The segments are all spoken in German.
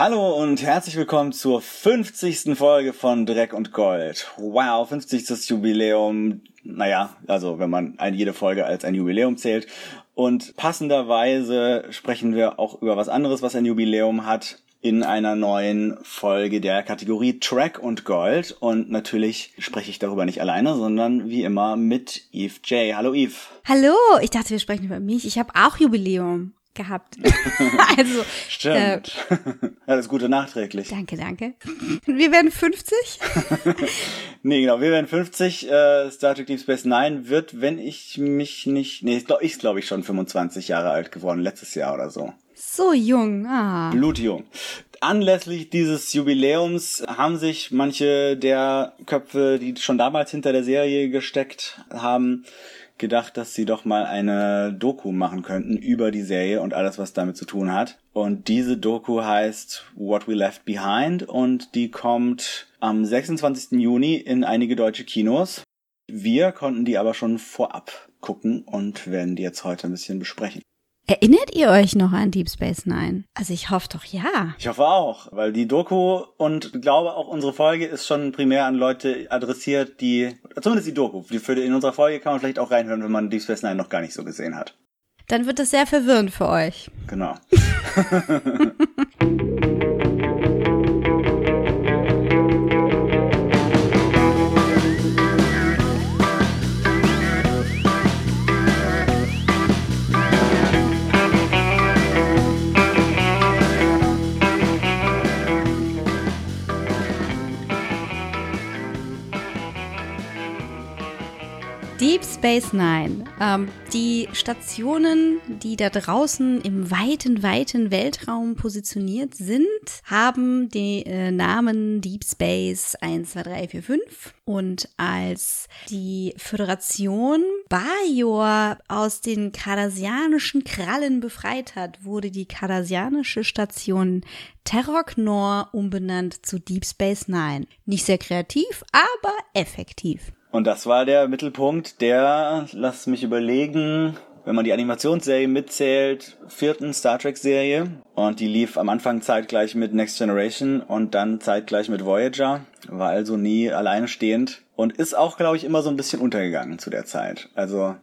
Hallo und herzlich willkommen zur 50. Folge von Dreck und Gold. Wow, 50. Jubiläum. Naja, also wenn man jede Folge als ein Jubiläum zählt. Und passenderweise sprechen wir auch über was anderes, was ein Jubiläum hat in einer neuen Folge der Kategorie Track und Gold. Und natürlich spreche ich darüber nicht alleine, sondern wie immer mit Eve J. Hallo Eve. Hallo, ich dachte, wir sprechen über mich. Ich habe auch Jubiläum gehabt. also stimmt. Äh, Alles Gute nachträglich. Danke, danke. Wir werden 50? nee, genau, wir werden 50. Äh, Star Trek Deep Space Nine wird, wenn ich mich nicht, nee, ich glaube ich, glaub ich schon 25 Jahre alt geworden, letztes Jahr oder so. So jung, ah. Blutjung. Anlässlich dieses Jubiläums haben sich manche der Köpfe, die schon damals hinter der Serie gesteckt haben, gedacht, dass sie doch mal eine Doku machen könnten über die Serie und alles, was damit zu tun hat. Und diese Doku heißt What We Left Behind und die kommt am 26. Juni in einige deutsche Kinos. Wir konnten die aber schon vorab gucken und werden die jetzt heute ein bisschen besprechen. Erinnert ihr euch noch an Deep Space Nine? Also ich hoffe doch ja. Ich hoffe auch, weil die Doku und glaube auch unsere Folge ist schon primär an Leute adressiert, die, zumindest die Doku, die für in unserer Folge kann man vielleicht auch reinhören, wenn man Deep Space Nine noch gar nicht so gesehen hat. Dann wird das sehr verwirrend für euch. Genau. Deep Space Nine. Ähm, die Stationen, die da draußen im weiten, weiten Weltraum positioniert sind, haben den äh, Namen Deep Space 1, 2, 3, 4, 5. Und als die Föderation Bajor aus den kardasianischen Krallen befreit hat, wurde die kardasianische Station Terrok Nor umbenannt zu Deep Space Nine. Nicht sehr kreativ, aber effektiv. Und das war der Mittelpunkt der, lass mich überlegen, wenn man die Animationsserie mitzählt, vierten Star Trek Serie. Und die lief am Anfang zeitgleich mit Next Generation und dann zeitgleich mit Voyager. War also nie alleine stehend. Und ist auch, glaube ich, immer so ein bisschen untergegangen zu der Zeit. Also,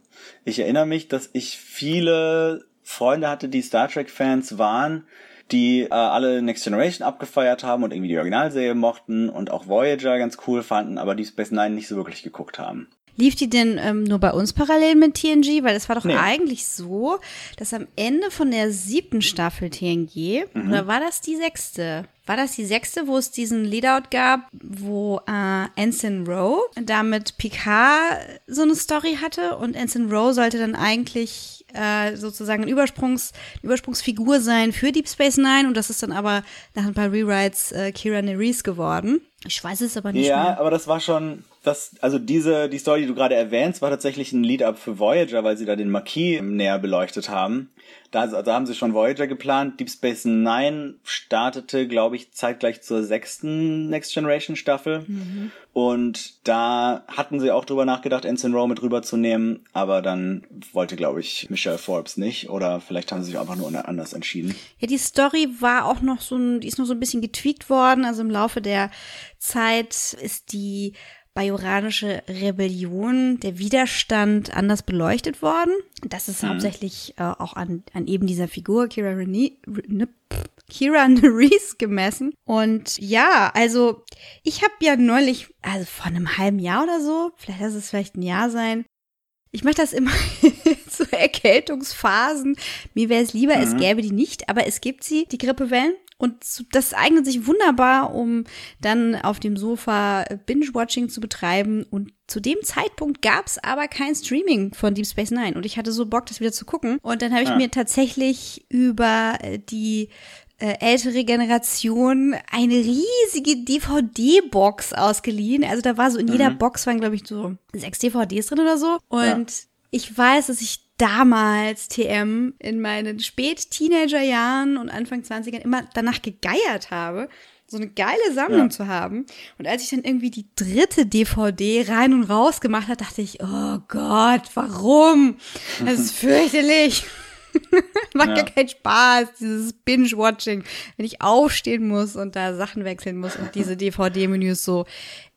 ich erinnere mich, dass ich viele Freunde hatte, die Star Trek Fans waren, die äh, alle Next Generation abgefeiert haben und irgendwie die Originalserie mochten und auch Voyager ganz cool fanden, aber die Space Nine nicht so wirklich geguckt haben. Lief die denn ähm, nur bei uns parallel mit TNG? Weil es war doch nee. eigentlich so, dass am Ende von der siebten Staffel TNG, mhm. oder war das die sechste? War das die sechste, wo es diesen Leadout gab, wo äh, Ensign Rowe damit Picard so eine Story hatte und Ensign Rowe sollte dann eigentlich äh, sozusagen eine Übersprungs, Übersprungsfigur sein für Deep Space Nine und das ist dann aber nach ein paar Rewrites äh, Kira Nerys geworden. Ich weiß es aber nicht ja, mehr. Ja, aber das war schon, das, also diese, die Story, die du gerade erwähnst, war tatsächlich ein Lead-up für Voyager, weil sie da den Marquis näher beleuchtet haben. Da, also, da haben sie schon Voyager geplant. Deep Space Nine startete, glaube ich, zeitgleich zur sechsten Next Generation Staffel. Mhm. Und da hatten sie auch drüber nachgedacht, Ensign Rowe mit rüberzunehmen, aber dann wollte, glaube ich, Michelle Forbes nicht. Oder vielleicht haben sie sich einfach nur anders entschieden. Ja, die Story war auch noch so ein, die ist noch so ein bisschen getweakt worden. Also im Laufe der Zeit ist die bajoranische Rebellion, der Widerstand anders beleuchtet worden. Das ist mhm. hauptsächlich äh, auch an, an eben dieser Figur Kira Rene, ne, Kira Nerys gemessen. Und ja, also ich habe ja neulich, also vor einem halben Jahr oder so, vielleicht lass es vielleicht ein Jahr sein, ich mache das immer zu Erkältungsphasen. Mir wäre es lieber, mhm. es gäbe die nicht, aber es gibt sie, die Grippewellen. Und das eignet sich wunderbar, um dann auf dem Sofa Binge-Watching zu betreiben. Und zu dem Zeitpunkt gab es aber kein Streaming von Deep Space Nine. Und ich hatte so Bock, das wieder zu gucken. Und dann habe ich ja. mir tatsächlich über äh, die äh, ältere Generation eine riesige DVD-Box ausgeliehen. Also da war so in jeder mhm. Box waren, glaube ich, so sechs DVDs drin oder so. Und ja. ich weiß, dass ich damals TM in meinen Spät-Teenager-Jahren und Anfang 20ern immer danach gegeiert habe, so eine geile Sammlung ja. zu haben. Und als ich dann irgendwie die dritte DVD rein und raus gemacht habe, dachte ich, oh Gott, warum? Das ist fürchterlich. Macht Ja. gar keinen Spaß, dieses Binge-Watching, wenn ich aufstehen muss und da Sachen wechseln muss und diese DVD-Menüs so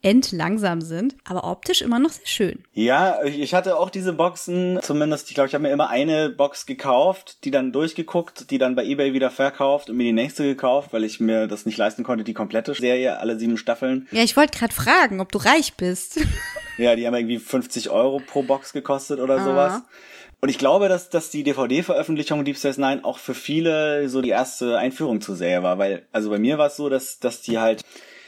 endlangsam sind. Aber optisch immer noch sehr schön. Ja, ich ich hatte auch diese Boxen, zumindest, ich glaube, ich habe mir immer eine Box gekauft, die dann durchgeguckt, die dann bei Ebay wieder verkauft und mir die nächste gekauft, weil ich mir das nicht leisten konnte, die komplette Serie, alle sieben Staffeln. Ja, ich wollte gerade fragen, ob du reich bist. Ja, die haben irgendwie 50 Euro pro Box gekostet oder Ah. sowas. Und ich glaube, dass, dass die DVD-Veröffentlichung Deep Space Nine auch für viele so die erste Einführung zur Serie war, weil, also bei mir war es so, dass, dass die halt,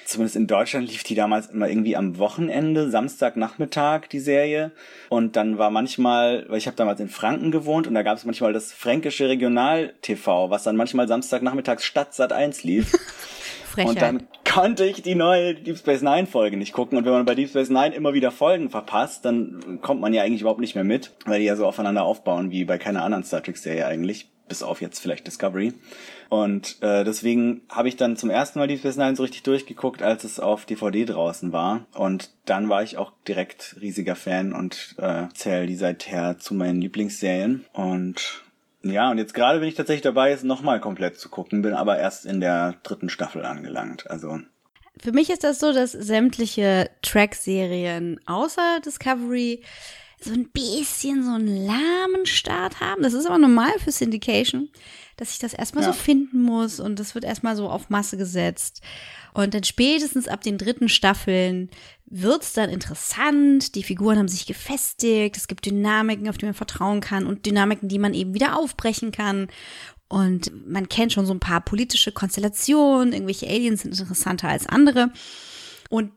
zumindest in Deutschland lief die damals immer irgendwie am Wochenende, Samstagnachmittag, die Serie. Und dann war manchmal, weil ich habe damals in Franken gewohnt und da gab es manchmal das fränkische Regional-TV, was dann manchmal Samstagnachmittags Stadt Sat 1 lief. Frechheit. Und dann konnte ich die neue Deep Space Nine Folge nicht gucken. Und wenn man bei Deep Space Nine immer wieder Folgen verpasst, dann kommt man ja eigentlich überhaupt nicht mehr mit, weil die ja so aufeinander aufbauen wie bei keiner anderen Star Trek Serie eigentlich, bis auf jetzt vielleicht Discovery. Und äh, deswegen habe ich dann zum ersten Mal Deep Space Nine so richtig durchgeguckt, als es auf DVD draußen war. Und dann war ich auch direkt riesiger Fan und äh, zähle die seither zu meinen Lieblingsserien. Und ja, und jetzt gerade bin ich tatsächlich dabei, es nochmal komplett zu gucken, bin aber erst in der dritten Staffel angelangt. Also, Für mich ist das so, dass sämtliche Track-Serien außer Discovery so ein bisschen so einen lahmen Start haben. Das ist aber normal für Syndication, dass ich das erstmal Ja. so finden muss und das wird erstmal so auf Masse gesetzt. Und dann spätestens ab den dritten Staffeln wird's dann interessant. Die Figuren haben sich gefestigt. Es gibt Dynamiken, auf die man vertrauen kann und Dynamiken, die man eben wieder aufbrechen kann. Und man kennt schon so ein paar politische Konstellationen. Irgendwelche Aliens sind interessanter als andere. Und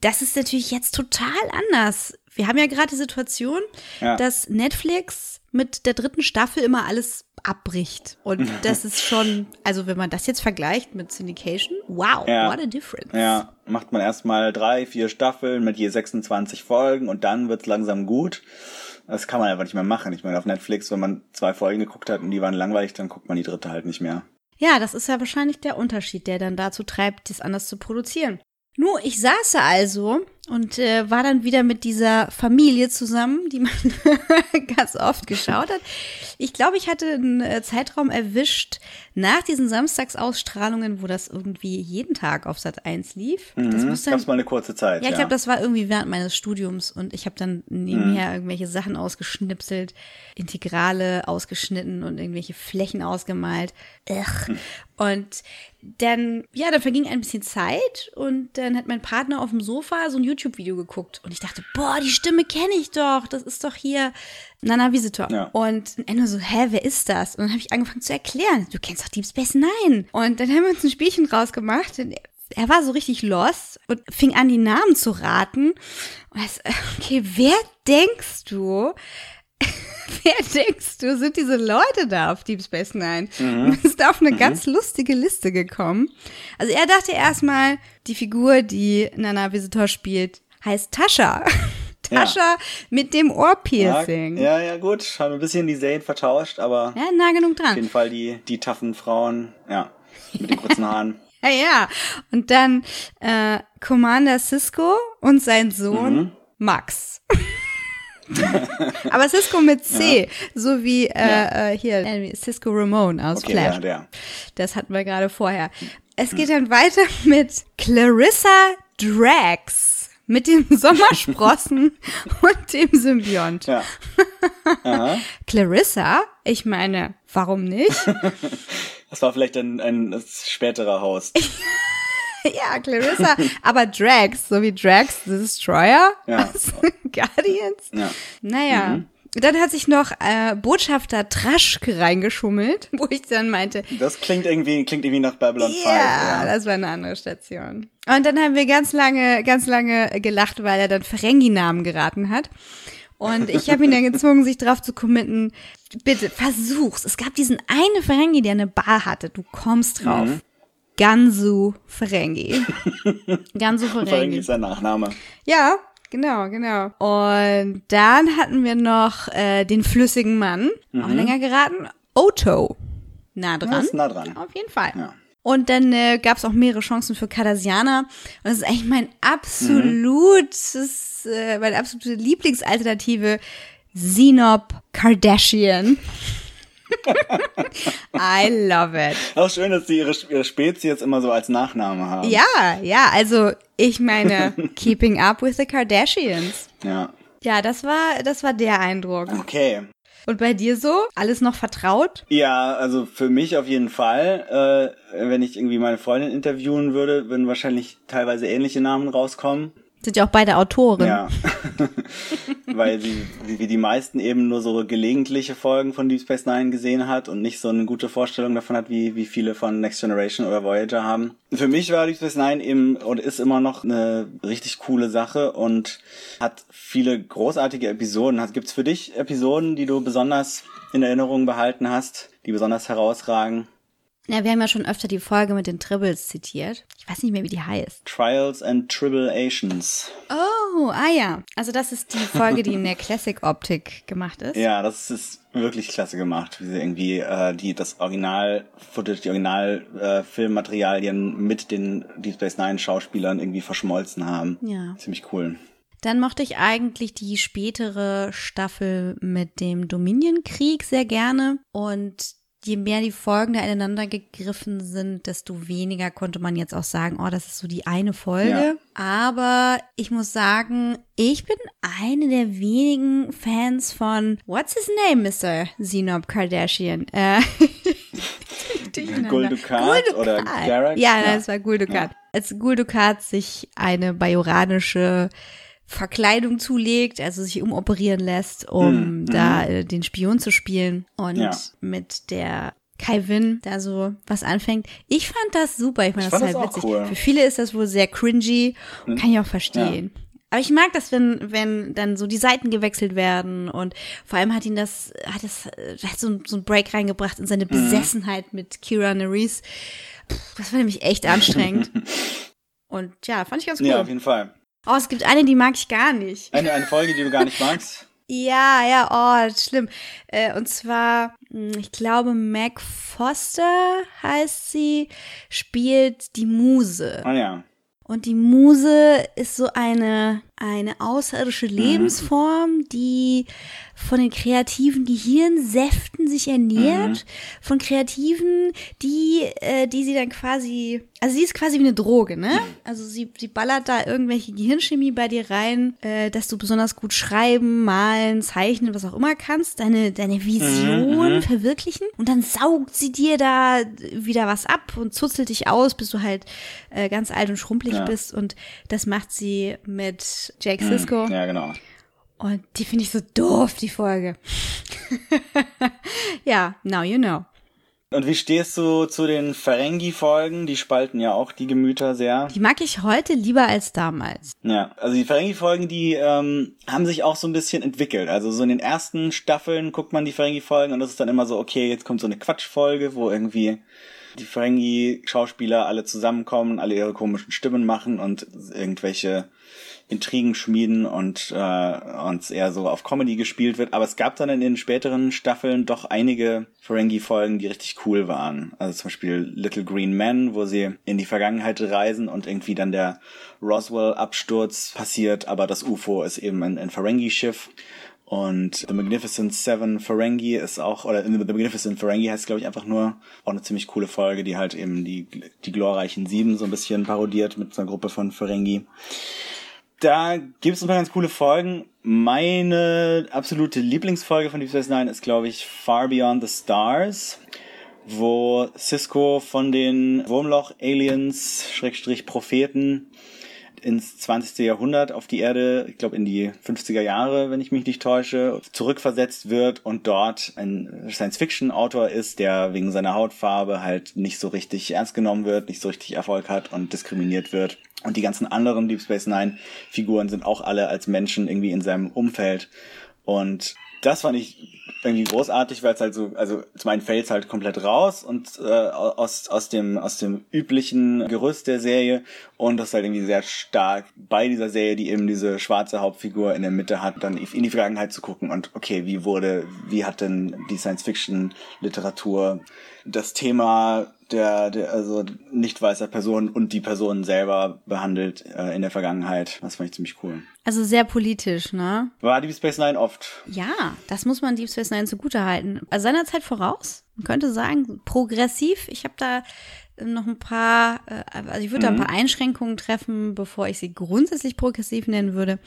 das ist natürlich jetzt total anders. Wir haben ja gerade die Situation, Ja. dass Netflix mit der dritten Staffel immer alles abbricht. Und das ist schon, also wenn man das jetzt vergleicht mit Syndication, wow, Ja. what a difference. ja, macht man erstmal drei, vier Staffeln mit je 26 Folgen und dann wird's langsam gut. Das kann man einfach nicht mehr machen. Ich meine, auf Netflix, wenn man zwei Folgen geguckt hat und die waren langweilig, dann guckt man die dritte halt nicht mehr. Ja, das ist ja wahrscheinlich der Unterschied, der dann dazu treibt, das anders zu produzieren. Nur, ich saß also und äh, war dann wieder mit dieser Familie zusammen, die man ganz oft geschaut hat. Ich glaube, ich hatte einen äh, Zeitraum erwischt nach diesen Samstagsausstrahlungen, wo das irgendwie jeden Tag auf Sat 1 lief. Das Mhm. muss dann Gab's mal eine kurze Zeit. ja, ich glaube, das war irgendwie während meines Studiums und ich habe dann nebenher irgendwelche Sachen ausgeschnipselt, Integrale ausgeschnitten und irgendwelche Flächen ausgemalt. Ugh. Und dann, ja, dann verging ein bisschen Zeit und dann hat mein Partner auf dem Sofa so ein YouTube-Video geguckt und ich dachte, boah, die Stimme kenne ich doch, das ist doch hier Nana Visitor. Ja. Und Enno so, hä, wer ist das? Und dann habe ich angefangen zu erklären, du kennst doch Deep Space Nine. Und dann haben wir uns ein Spielchen rausgemacht und er war so richtig lost und fing an, die Namen zu raten. Und er so, okay, wer denkst du, wer denkst du, sind diese Leute da auf Deep Space Nine? Und ist da auf eine ganz lustige Liste gekommen. Also er dachte erstmal, die Figur, die Nana Visitor spielt, heißt Tascha. Tascha mit dem ja, Ohrpiercing. ja, ja, gut. Haben ein bisschen die Serien vertauscht, aber Ja, nah genug auf dran. jeden Fall die, die taffen Frauen, ja, mit den kurzen Haaren. Ja, ja. Und dann äh, Commander Cisco und sein Sohn Mhm. Max. Aber Cisco mit C, so wie äh, äh, hier Cisco Ramon aus Okay, Flash. ja, der. Das hatten wir gerade vorher. Es geht dann weiter mit Clarissa Drax mit dem Sommersprossen und dem Symbiont. Ja. Clarissa, ich meine, warum nicht? Das war vielleicht ein, ein späterer Host. Ja, Clarissa, aber Drax, so wie Drax the Destroyer Ja. aus Guardians. Ja. Naja. Dann hat sich noch äh, Botschafter Traschk reingeschummelt, wo ich dann meinte, Das klingt irgendwie, klingt irgendwie nach Babylon 5. ja, das war eine andere Station. Und dann haben wir ganz lange, ganz lange gelacht, weil er dann Ferengi-Namen geraten hat. Und ich habe ihn dann gezwungen, sich drauf zu committen. Bitte, versuch's. Es gab diesen eine Ferengi, der eine Bar hatte. Du kommst drauf. Gansu Ferengi. Gansu Ferengi Ferengi. ist sein Nachname. Ja, genau, genau. Und dann hatten wir noch äh, den flüssigen Mann, auch länger geraten, Oto. Nah dran. Ja, ist nah dran. Auf jeden Fall. Ja. Und dann äh, gab es auch mehrere Chancen für Cardassianer. Und das ist eigentlich mein absolutes, äh, meine absolute Lieblingsalternative, Xenop Kardashian. I love it. Auch schön, dass sie ihre, ihre Spezies jetzt immer so als Nachname haben. Ja, ja, also ich meine, keeping up with the Kardashians. Ja. Ja, das war, das war der Eindruck. Okay. Und bei dir so? Alles noch vertraut? Ja, also für mich auf jeden Fall. Äh, wenn ich irgendwie meine Freundin interviewen würde, würden wahrscheinlich teilweise ähnliche Namen rauskommen. Sind ja auch beide Autoren. Ja. Weil sie, wie die meisten eben nur so gelegentliche Folgen von Deep Space Nine gesehen hat und nicht so eine gute Vorstellung davon hat, wie, wie viele von Next Generation oder Voyager haben. Für mich war Deep Space Nine eben und ist immer noch eine richtig coole Sache und hat viele großartige Episoden. Gibt's für dich Episoden, die du besonders in Erinnerung behalten hast, die besonders herausragen? Ja, wir haben ja schon öfter die Folge mit den Tribbles zitiert. Ich weiß nicht mehr, wie die heißt. Trials and Tribulations. Oh, ah ja. Also das ist die Folge, die in der Classic-Optik gemacht ist. Ja, das ist wirklich klasse gemacht, wie sie irgendwie äh, die das Original-Footage, die Original-Filmmaterialien äh, mit den Deep Space Nine Schauspielern irgendwie verschmolzen haben. Ja. Ziemlich cool. Dann mochte ich eigentlich die spätere Staffel mit dem Dominion-Krieg sehr gerne und je mehr die Folgen da ineinander gegriffen sind, desto weniger konnte man jetzt auch sagen, oh, das ist so die eine Folge. Ja. Aber ich muss sagen, ich bin eine der wenigen Fans von What's his name, Mr. Zenob Kardashian? Äh, Gul Dukat oder Garrett? Ja, ja, das war Gul Dukat. Ja. Als Gul Dukat sich eine bajoranische Verkleidung zulegt, also sich umoperieren lässt, um mhm. da äh, den Spion zu spielen und ja. mit der Kai Win da so was anfängt. Ich fand das super, ich fand ich das fand halt witzig. Cool. Für viele ist das wohl sehr cringy, mhm. kann ich auch verstehen. Ja. Aber ich mag das, wenn, wenn dann so die Seiten gewechselt werden und vor allem hat ihn das, hat das, hat so, so ein Break reingebracht in seine mhm. Besessenheit mit Kira Nerys. Das war nämlich echt anstrengend. und ja, fand ich ganz cool. Ja, auf jeden Fall. Oh, es gibt eine, die mag ich gar nicht. Eine, eine Folge, die du gar nicht magst? ja, ja, oh, schlimm. Äh, und zwar, hm, ich glaube, Mac Foster heißt sie, spielt die Muse. Ah ja. Und die Muse ist so eine, eine außerirdische mhm. Lebensform, die von den kreativen Gehirnsäften sich ernährt, mhm. von Kreativen, die, äh, die sie dann quasi, also sie ist quasi wie eine Droge, ne? Mhm. Also sie, sie ballert da irgendwelche Gehirnchemie bei dir rein, äh, dass du besonders gut schreiben, malen, zeichnen, was auch immer kannst, deine, deine Vision mhm. verwirklichen und dann saugt sie dir da wieder was ab und zuzelt dich aus, bis du halt äh, ganz alt und schrumpelig ja. bist und das macht sie mit Jake mhm. Sisko. Ja, genau. Und die finde ich so doof, die Folge. ja, now you know. Und wie stehst du zu den Ferengi-Folgen? Die spalten ja auch die Gemüter sehr. Die mag ich heute lieber als damals. Ja, also die Ferengi-Folgen, die ähm, haben sich auch so ein bisschen entwickelt. Also so in den ersten Staffeln guckt man die Ferengi-Folgen und das ist dann immer so, okay, jetzt kommt so eine Quatschfolge, wo irgendwie die Ferengi-Schauspieler alle zusammenkommen, alle ihre komischen Stimmen machen und irgendwelche Intrigen schmieden und äh, uns eher so auf Comedy gespielt wird. Aber es gab dann in den späteren Staffeln doch einige Ferengi-Folgen, die richtig cool waren. Also zum Beispiel Little Green Man, wo sie in die Vergangenheit reisen und irgendwie dann der Roswell-Absturz passiert, aber das UFO ist eben ein, ein Ferengi-Schiff. Und The Magnificent Seven Ferengi ist auch, oder The Magnificent Ferengi heißt, glaube ich, einfach nur auch eine ziemlich coole Folge, die halt eben die, die glorreichen Sieben so ein bisschen parodiert mit so einer Gruppe von Ferengi da gibt es ein paar ganz coole Folgen. Meine absolute Lieblingsfolge von Deep Space Nine ist, glaube ich, Far Beyond the Stars, wo Cisco von den Wurmloch-Aliens, Schrägstrich Propheten, ins 20. Jahrhundert auf die Erde, ich glaube in die 50er Jahre, wenn ich mich nicht täusche, zurückversetzt wird und dort ein Science-Fiction-Autor ist, der wegen seiner Hautfarbe halt nicht so richtig ernst genommen wird, nicht so richtig Erfolg hat und diskriminiert wird. Und die ganzen anderen Deep Space Nine Figuren sind auch alle als Menschen irgendwie in seinem Umfeld. Und das fand ich irgendwie großartig, weil es halt so, also zum einen fällt es halt komplett raus und äh, aus, aus, dem, aus dem üblichen Gerüst der Serie und das ist halt irgendwie sehr stark bei dieser Serie, die eben diese schwarze Hauptfigur in der Mitte hat, dann in die Vergangenheit zu gucken und okay, wie wurde, wie hat denn die Science-Fiction-Literatur das Thema der, der also nicht weißer Person und die Person selber behandelt äh, in der Vergangenheit. Das fand ich ziemlich cool. Also sehr politisch, ne? War Deep Space Nine oft. Ja, das muss man Deep Space Nine zugutehalten. Also seiner Zeit voraus. Man könnte sagen, progressiv. Ich habe da noch ein paar, äh, also ich würde mhm. da ein mhm. paar Einschränkungen treffen, bevor ich sie grundsätzlich progressiv nennen würde.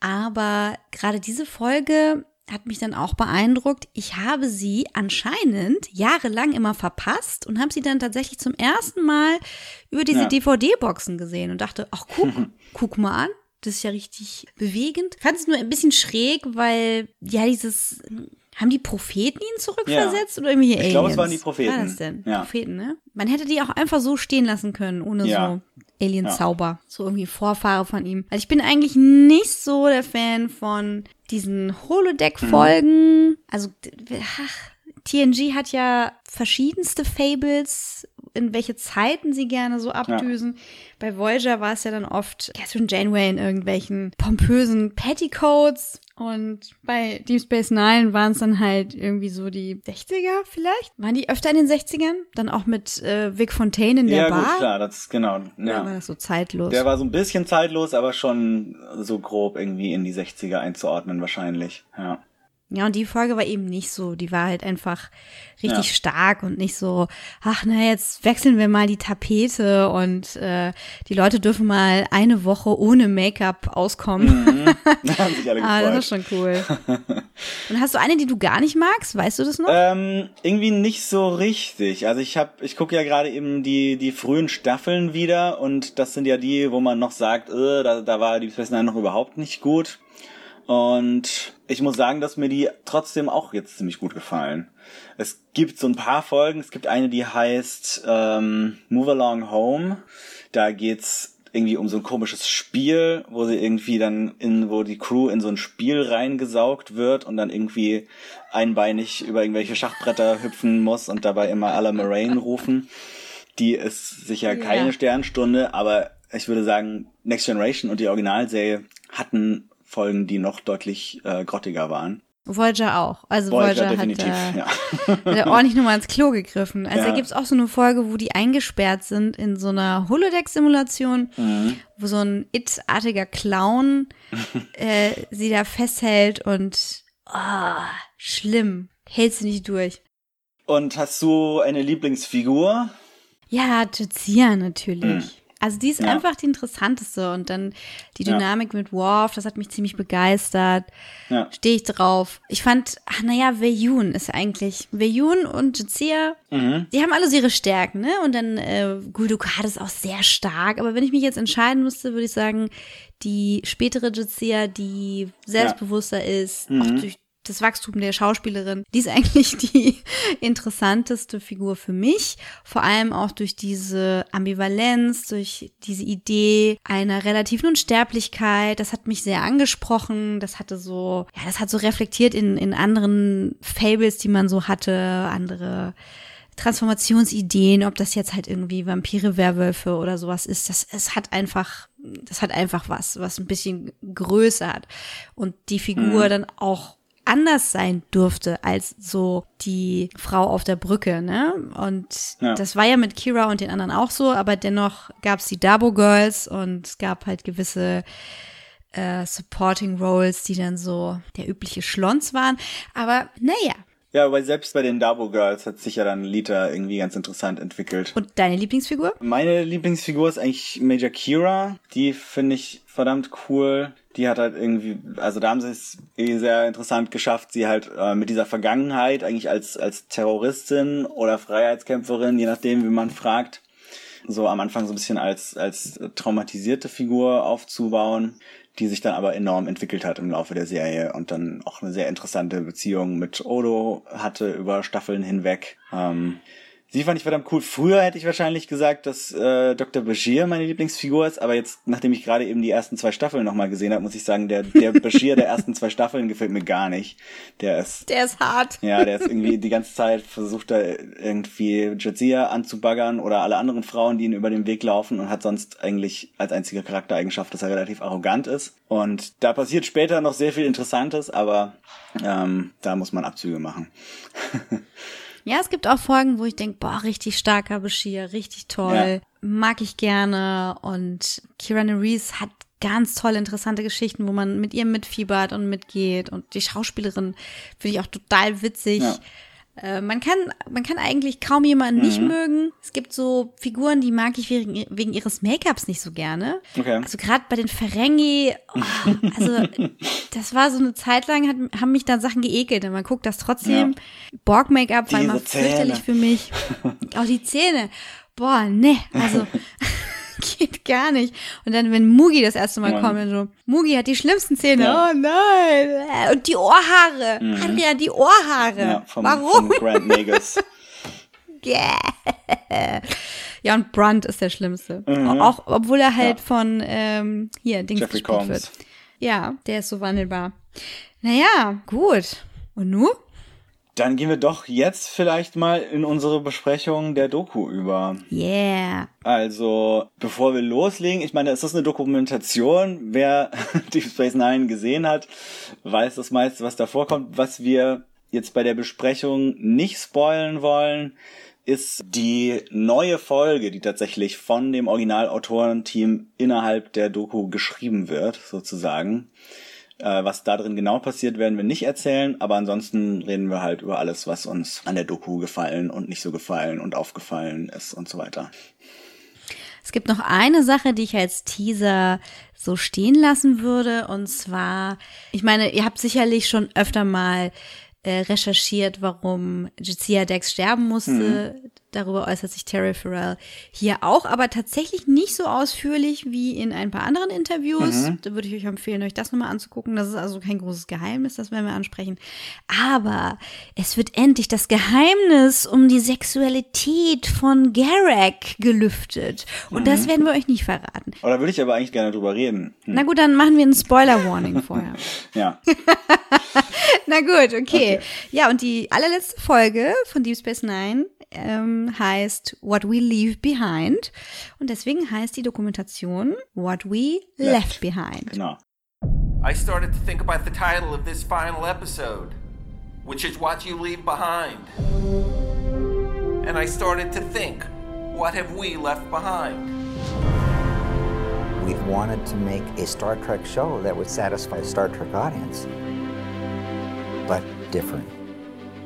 Aber gerade diese Folge hat mich dann auch beeindruckt. Ich habe sie anscheinend jahrelang immer verpasst und habe sie dann tatsächlich zum ersten Mal über diese ja. DVD-Boxen gesehen und dachte, ach guck, guck mal an. Das ist ja richtig bewegend. Fand es nur ein bisschen schräg, weil ja dieses haben die Propheten ihn zurückversetzt ja. oder irgendwelche Aliens? Ich glaube, es waren die Propheten. War das denn? Ja. Propheten, ne? Man hätte die auch einfach so stehen lassen können, ohne ja. so Alien-Zauber. So irgendwie Vorfahre von ihm. Also ich bin eigentlich nicht so der Fan von diesen Holodeck-Folgen. Mhm. Also, ach, TNG hat ja verschiedenste Fables, in welche Zeiten sie gerne so abdüsen. Ja. Bei Voyager war es ja dann oft Catherine Janeway in irgendwelchen pompösen Petticoats. Und bei Deep Space Nine waren es dann halt irgendwie so die 60er vielleicht. Waren die öfter in den 60ern? Dann auch mit äh, Vic Fontaine in der ja, Bar? Ja, gut, klar, das ist genau. Ja. Oder war das so zeitlos? Der war so ein bisschen zeitlos, aber schon so grob irgendwie in die 60er einzuordnen wahrscheinlich, ja. Ja, und die Folge war eben nicht so. Die war halt einfach richtig ja. stark und nicht so, ach na, jetzt wechseln wir mal die Tapete und äh, die Leute dürfen mal eine Woche ohne Make-up auskommen. Mhm. Da haben sich alle gefreut. ah, das ist schon cool. und hast du eine, die du gar nicht magst? Weißt du das noch? Ähm, irgendwie nicht so richtig. Also ich habe, ich gucke ja gerade eben die die frühen Staffeln wieder und das sind ja die, wo man noch sagt, äh, da, da war die Space Nine noch überhaupt nicht gut. Und ich muss sagen, dass mir die trotzdem auch jetzt ziemlich gut gefallen. Es gibt so ein paar Folgen. Es gibt eine, die heißt ähm, Move Along Home. Da geht's irgendwie um so ein komisches Spiel, wo sie irgendwie dann in, wo die Crew in so ein Spiel reingesaugt wird und dann irgendwie einbeinig über irgendwelche Schachbretter hüpfen muss und dabei immer Alla Moraine rufen. Die ist sicher keine Sternstunde, aber ich würde sagen, Next Generation und die Originalserie hatten Folgen, die noch deutlich äh, grottiger waren. Voyager auch. Also Voyager, Voyager hat, äh, ja. ordentlich nur mal ins Klo gegriffen. Also ja. da gibt's auch so eine Folge, wo die eingesperrt sind in so einer Holodeck-Simulation, mhm. wo so ein It-artiger Clown äh, sie da festhält und oh, schlimm. Hältst du nicht durch. Und hast du eine Lieblingsfigur? Ja, Jazia natürlich. Mhm. Also die ist ja. einfach die interessanteste und dann die Dynamik ja. mit Worf, das hat mich ziemlich begeistert. Ja. Stehe ich drauf. Ich fand, ach naja, Veyun ist eigentlich, Veyun und Jazia, mhm. die haben alle so ihre Stärken, ne? Und dann äh, Guldukat ist auch sehr stark, aber wenn ich mich jetzt entscheiden müsste, würde ich sagen, die spätere Jazia, die selbstbewusster ist, mhm. auch durch das Wachstum der Schauspielerin, die ist eigentlich die interessanteste Figur für mich. Vor allem auch durch diese Ambivalenz, durch diese Idee einer relativen Unsterblichkeit. Das hat mich sehr angesprochen. Das hatte so, ja, das hat so reflektiert in, in anderen Fables, die man so hatte, andere Transformationsideen, ob das jetzt halt irgendwie Vampire, Werwölfe oder sowas ist. Das, es hat einfach, das hat einfach was, was ein bisschen größer hat. Und die Figur mhm. dann auch anders sein durfte als so die Frau auf der Brücke, ne? Und ja. das war ja mit Kira und den anderen auch so, aber dennoch gab es die Dabo Girls und es gab halt gewisse äh, Supporting Roles, die dann so der übliche Schlons waren. Aber naja, ja, weil selbst bei den Dabo Girls hat sich ja dann Lita irgendwie ganz interessant entwickelt. Und deine Lieblingsfigur? Meine Lieblingsfigur ist eigentlich Major Kira. Die finde ich verdammt cool. Die hat halt irgendwie, also da haben sie es irgendwie sehr interessant geschafft, sie halt äh, mit dieser Vergangenheit eigentlich als, als Terroristin oder Freiheitskämpferin, je nachdem, wie man fragt, so am Anfang so ein bisschen als, als traumatisierte Figur aufzubauen die sich dann aber enorm entwickelt hat im Laufe der Serie und dann auch eine sehr interessante Beziehung mit Odo hatte über Staffeln hinweg. Ähm, Sie fand ich verdammt cool. Früher hätte ich wahrscheinlich gesagt, dass äh, Dr. Bashir meine Lieblingsfigur ist, aber jetzt, nachdem ich gerade eben die ersten zwei Staffeln nochmal gesehen habe, muss ich sagen, der, der Bashir der ersten zwei Staffeln gefällt mir gar nicht. Der ist. Der ist hart. Ja, der ist irgendwie die ganze Zeit versucht da irgendwie Jadzia anzubaggern oder alle anderen Frauen, die ihn über den Weg laufen und hat sonst eigentlich als einzige Charaktereigenschaft, dass er relativ arrogant ist. Und da passiert später noch sehr viel Interessantes, aber ähm, da muss man Abzüge machen. Ja, es gibt auch Folgen, wo ich denke, boah, richtig starker Bashir, richtig toll, ja. mag ich gerne. Und Kira Reese hat ganz tolle, interessante Geschichten, wo man mit ihr mitfiebert und mitgeht. Und die Schauspielerin finde ich auch total witzig. Ja. Äh, man kann, man kann eigentlich kaum jemanden mhm. nicht mögen. Es gibt so Figuren, die mag ich wegen, wegen ihres Make-ups nicht so gerne. Okay. Also gerade bei den Ferengi, oh, also das war so eine Zeit lang, hat, haben mich dann Sachen geekelt. Und man guckt das trotzdem. Ja. Borg-Make-up war immer fürchterlich für mich. Auch die Zähne. Boah, ne, also geht gar nicht. Und dann, wenn Mugi das erste Mal kommt, dann so, Mugi hat die schlimmsten Zähne. Ja. Oh nein. Und die Ohrhaare. Mhm. Adrian, die Ohrhaare. Ja, vom, Warum? Vom Grant Negus. yeah. Ja, und Brunt ist der Schlimmste. Mhm. Auch, obwohl er halt ja. von, ähm, hier, Dings Jeffrey gespielt Combs. wird. Ja, der ist so wandelbar. Naja, gut. Und nu? Dann gehen wir doch jetzt vielleicht mal in unsere Besprechung der Doku über. Yeah. Also, bevor wir loslegen, ich meine, es ist eine Dokumentation. Wer Deep Space Nine gesehen hat, weiß das meiste, was da vorkommt. Was wir jetzt bei der Besprechung nicht spoilen wollen, ist die neue Folge, die tatsächlich von dem Originalautorenteam innerhalb der Doku geschrieben wird, sozusagen. Äh, was da drin genau passiert, werden wir nicht erzählen, aber ansonsten reden wir halt über alles, was uns an der Doku gefallen und nicht so gefallen und aufgefallen ist und so weiter. Es gibt noch eine Sache, die ich als Teaser so stehen lassen würde, und zwar, ich meine, ihr habt sicherlich schon öfter mal äh, recherchiert, warum Jadzia Dex sterben musste. Mhm. Darüber äußert sich Terry Farrell hier auch, aber tatsächlich nicht so ausführlich wie in ein paar anderen Interviews. Mhm. Da würde ich euch empfehlen, euch das nochmal anzugucken. Das ist also kein großes Geheimnis, das werden wir ansprechen. Aber es wird endlich das Geheimnis um die Sexualität von Garrick gelüftet. Und mhm. das werden wir euch nicht verraten. Oh, da würde ich aber eigentlich gerne drüber reden. Hm. Na gut, dann machen wir einen Spoiler-Warning vorher. ja. Na gut, okay. okay. Ja, und die allerletzte Folge von Deep Space Nine ähm, heißt What We Leave Behind. Und deswegen heißt die Dokumentation What We Left, left Behind. Genau. I started to think about the title of this final episode, which is What You Leave Behind. And I started to think, what have we left behind? We wanted to make a Star Trek show that would satisfy a Star Trek audience, but different.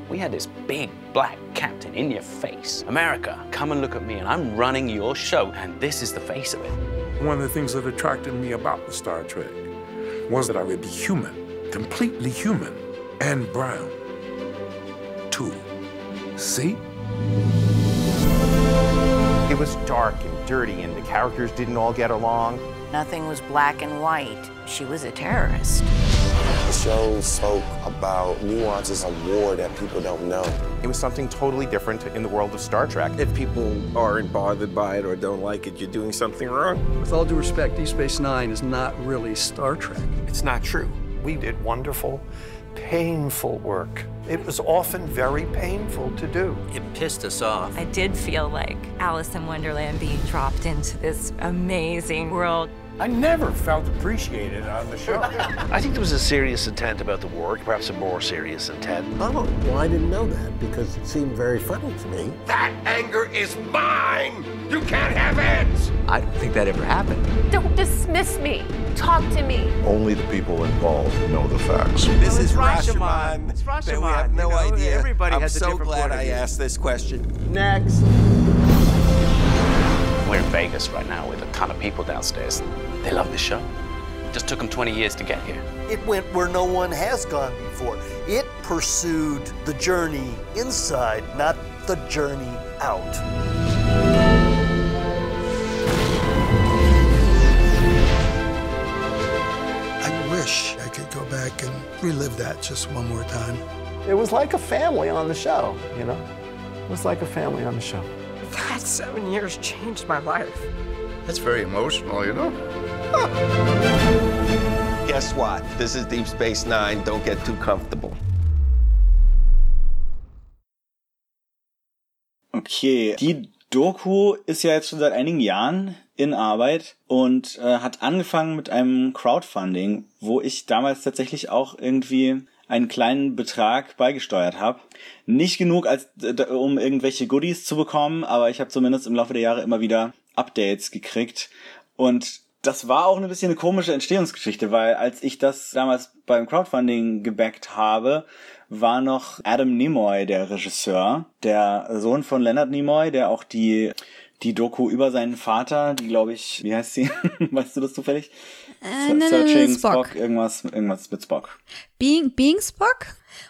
We had this big black captain in your face. America, come and look at me, and I'm running your show, and this is the face of it. One of the things that attracted me about the Star Trek was that I would be human, completely human, and brown, too. See? It was dark and dirty, and the characters didn't all get along. Nothing was black and white. She was a terrorist. The show spoke about nuances of war that people don't know. It was something totally different in the world of Star Trek. If people aren't bothered by it or don't like it, you're doing something wrong. With all due respect, Deep Space Nine is not really Star Trek. It's not true. We did wonderful, painful work. It was often very painful to do. It pissed us off. I did feel like Alice in Wonderland being dropped into this amazing world. I never felt appreciated on the show. I think there was a serious intent about the work, perhaps a more serious intent. Oh, well, I didn't know that because it seemed very funny to me. That anger is mine! You can't have it! I don't think that ever happened. Don't dismiss me. Talk to me. Only the people involved know the facts. This is Rashomon. It's Rashomon. We have no you know, idea. Everybody I'm has so a different glad I asked this question. Next. We're in Vegas right now with a ton of people downstairs. They love the show. It just took them 20 years to get here. It went where no one has gone before. It pursued the journey inside, not the journey out. I wish I could go back and relive that just one more time. It was like a family on the show, you know? It was like a family on the show. That seven years changed my life. That's very emotional, you know? Guess what? This is Deep Space Nine. Don't get too comfortable. Okay, die Doku ist ja jetzt schon seit einigen Jahren in Arbeit und äh, hat angefangen mit einem Crowdfunding, wo ich damals tatsächlich auch irgendwie einen kleinen Betrag beigesteuert habe. Nicht genug, als um irgendwelche Goodies zu bekommen, aber ich habe zumindest im Laufe der Jahre immer wieder Updates gekriegt. Und das war auch ein bisschen eine komische Entstehungsgeschichte, weil als ich das damals beim Crowdfunding gebackt habe, war noch Adam Nimoy der Regisseur, der Sohn von Leonard Nimoy, der auch die die Doku über seinen Vater, die glaube ich, wie heißt sie? weißt du das zufällig? Äh, Searching Spock. Spock. irgendwas, irgendwas mit Spock. Being, Being Spock?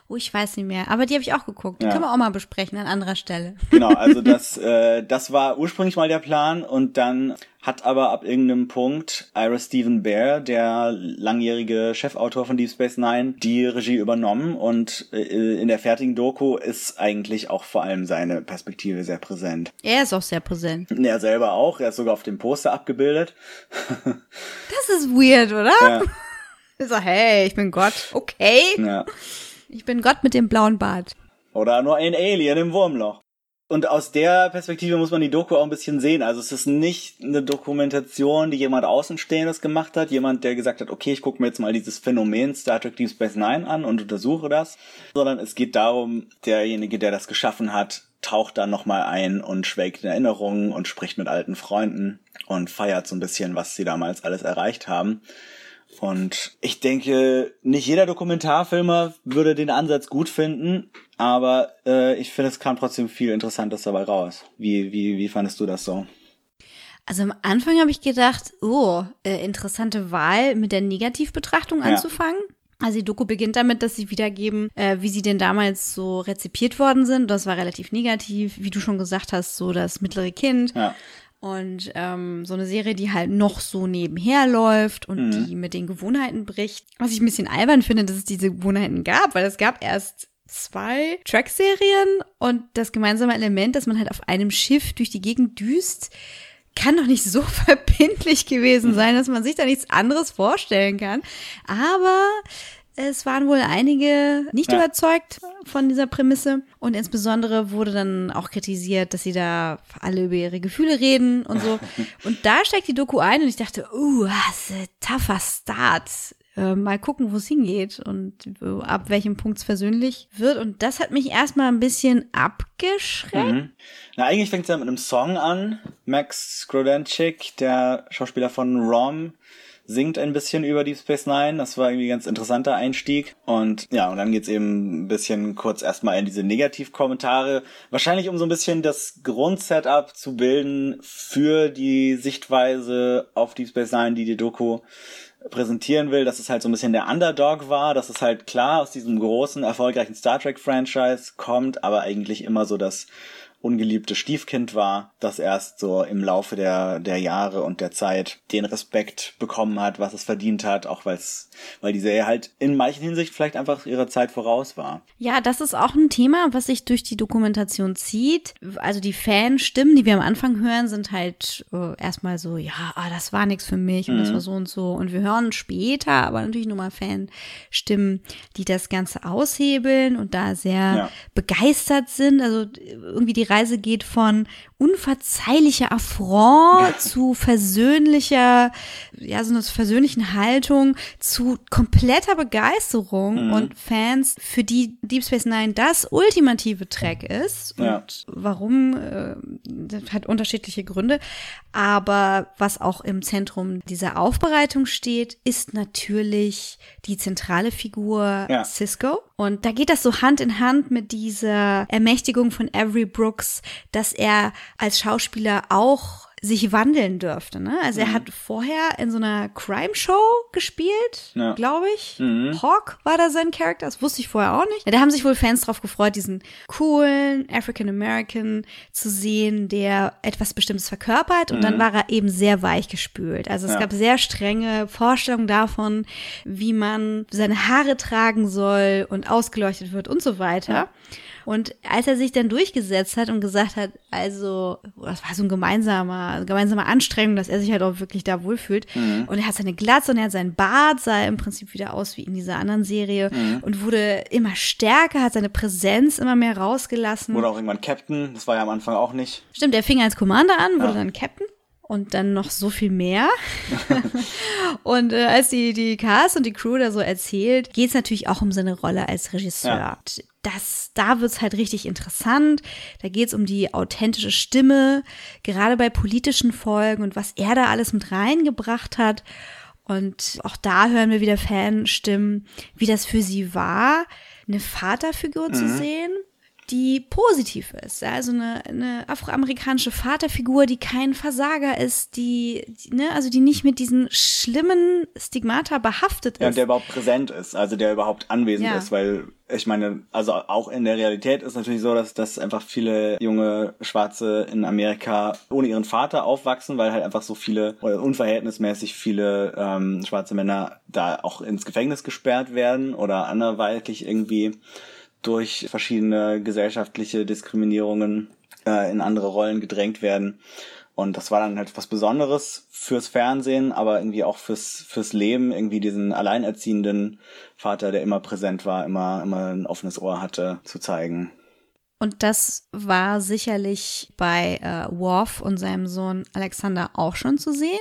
Oh, ich weiß nicht mehr. Aber die habe ich auch geguckt. Die Ja. können wir auch mal besprechen an anderer Stelle. Genau, also das, äh, das war ursprünglich mal der Plan und dann hat aber ab irgendeinem Punkt Ira Stephen Bear, der langjährige Chefautor von Deep Space Nine, die Regie übernommen und äh, in der fertigen Doku ist eigentlich auch vor allem seine Perspektive sehr präsent. Er ist auch sehr präsent. Er selber auch, er ist sogar auf dem Poster abgebildet. Das ist weird, oder? Ja. So, hey, ich bin Gott. Okay. Ja. Ich bin Gott mit dem blauen Bart. Oder nur ein Alien im Wurmloch. Und aus der Perspektive muss man die Doku auch ein bisschen sehen. Also es ist nicht eine Dokumentation, die jemand Außenstehendes gemacht hat. Jemand, der gesagt hat, okay, ich gucke mir jetzt mal dieses Phänomen Star Trek Deep Space Nine an und untersuche das. Sondern es geht darum, derjenige, der das geschaffen hat, taucht da nochmal ein und schwelgt in Erinnerungen und spricht mit alten Freunden und feiert so ein bisschen, was sie damals alles erreicht haben. Und ich denke, nicht jeder Dokumentarfilmer würde den Ansatz gut finden, aber äh, ich finde, es kam trotzdem viel Interessantes dabei raus. Wie, wie, wie fandest du das so? Also am Anfang habe ich gedacht, oh, äh, interessante Wahl mit der Negativbetrachtung Ja. anzufangen. Also die Doku beginnt damit, dass sie wiedergeben, äh, wie sie denn damals so rezipiert worden sind. Das war relativ negativ, wie du schon gesagt hast, so das mittlere Kind. Ja. Und ähm, so eine Serie, die halt noch so nebenher läuft und Mhm. die mit den Gewohnheiten bricht. Was ich ein bisschen albern finde, dass es diese Gewohnheiten gab, weil es gab erst zwei Track-Serien und das gemeinsame Element, dass man halt auf einem Schiff durch die Gegend düst, kann doch nicht so verbindlich gewesen sein, dass man sich da nichts anderes vorstellen kann. Aber es waren wohl einige nicht Ja. überzeugt von dieser Prämisse. Und insbesondere wurde dann auch kritisiert, dass sie da alle über ihre Gefühle reden und so. und da steigt die Doku ein und ich dachte, uh, das ist ein tougher Start. Äh, mal gucken, wo es hingeht und ab welchem Punkt es versöhnlich wird. Und das hat mich erstmal ein bisschen abgeschreckt. Mhm. Na, eigentlich fängt es ja mit einem Song an. Max Grodenchik, der Schauspieler von Rom, singt ein bisschen über Deep Space Nine. Das war irgendwie ein ganz interessanter Einstieg. Und ja, und dann geht's eben ein bisschen kurz erstmal in diese Negativkommentare. Wahrscheinlich um so ein bisschen das Grundsetup zu bilden für die Sichtweise auf Deep Space Nine, die die Doku präsentieren will, dass es halt so ein bisschen der Underdog war, dass es halt klar aus diesem großen, erfolgreichen Star Trek Franchise kommt, aber eigentlich immer so das ungeliebte Stiefkind war, das erst so im Laufe der, der Jahre und der Zeit den Respekt bekommen hat, was es verdient hat, auch weil's, weil die Serie halt in manchen Hinsicht vielleicht einfach ihrer Zeit voraus war. Ja, das ist auch ein Thema, was sich durch die Dokumentation zieht. Also die Fanstimmen, die wir am Anfang hören, sind halt äh, erstmal so, ja, ah, das war nichts für mich und das Mhm. war so und so. Und wir hören später, aber natürlich nochmal Fanstimmen, die das Ganze aushebeln und da sehr Ja. begeistert sind. Also irgendwie die Reise geht von unverzeihlicher Affront zu versöhnlicher, ja, so einer versöhnlichen Haltung zu kompletter Begeisterung Mhm. und Fans, für die Deep Space Nine das ultimative Track ist. Ja. Und warum, äh, das hat unterschiedliche Gründe. Aber was auch im Zentrum dieser Aufbereitung steht, ist natürlich die zentrale Figur Ja. Cisco. Und da geht das so Hand in Hand mit dieser Ermächtigung von Avery Brooks, dass er als Schauspieler auch sich wandeln dürfte. Ne? Also er Mhm. hat vorher in so einer Crime-Show gespielt, Ja. glaube ich. Mhm. Hawk war da sein Charakter, das wusste ich vorher auch nicht. Da haben sich wohl Fans drauf gefreut, diesen coolen African American zu sehen, der etwas Bestimmtes verkörpert. Und dann Mhm. war er eben sehr weich gespült. Also es Ja. gab sehr strenge Vorstellungen davon, wie man seine Haare tragen soll und ausgeleuchtet wird und so weiter. Und als er sich dann durchgesetzt hat und gesagt hat, also, das war so ein gemeinsamer, gemeinsame Anstrengung, dass er sich halt auch wirklich da wohlfühlt. Mhm. Und er hat seine Glatze und er hat seinen Bart, sah im Prinzip wieder aus wie in dieser anderen Serie Mhm. und wurde immer stärker, hat seine Präsenz immer mehr rausgelassen. Wurde auch irgendwann Captain, das war ja am Anfang auch nicht. Stimmt, er fing als Commander an, wurde Ja. dann Captain. Und dann noch so viel mehr. und äh, als die, die Cast und die Crew da so erzählt, geht es natürlich auch um seine Rolle als Regisseur. Ja. Das, da wird's halt richtig interessant. Da geht's um die authentische Stimme, gerade bei politischen Folgen und was er da alles mit reingebracht hat. Und auch da hören wir wieder Fanstimmen, wie das für sie war, eine Vaterfigur zu Mhm. sehen, die positiv ist. Ja, Also eine, eine afroamerikanische Vaterfigur, die kein Versager ist, die, die, ne, also die nicht mit diesen schlimmen Stigmata behaftet Ja, und ist. der überhaupt präsent ist, also der überhaupt anwesend Ja. ist, weil ich meine, also auch in der Realität ist natürlich so, dass, dass einfach viele junge Schwarze in Amerika ohne ihren Vater aufwachsen, weil halt einfach so viele oder unverhältnismäßig viele ähm, schwarze Männer da auch ins Gefängnis gesperrt werden oder anderweitig irgendwie durch verschiedene gesellschaftliche Diskriminierungen äh, in andere Rollen gedrängt werden. Und das war dann halt was Besonderes fürs Fernsehen, aber irgendwie auch fürs, fürs Leben, irgendwie diesen alleinerziehenden Vater, der immer präsent war, immer, immer ein offenes Ohr hatte, zu zeigen. Und das war sicherlich bei äh, Worf und seinem Sohn Alexander auch schon zu sehen,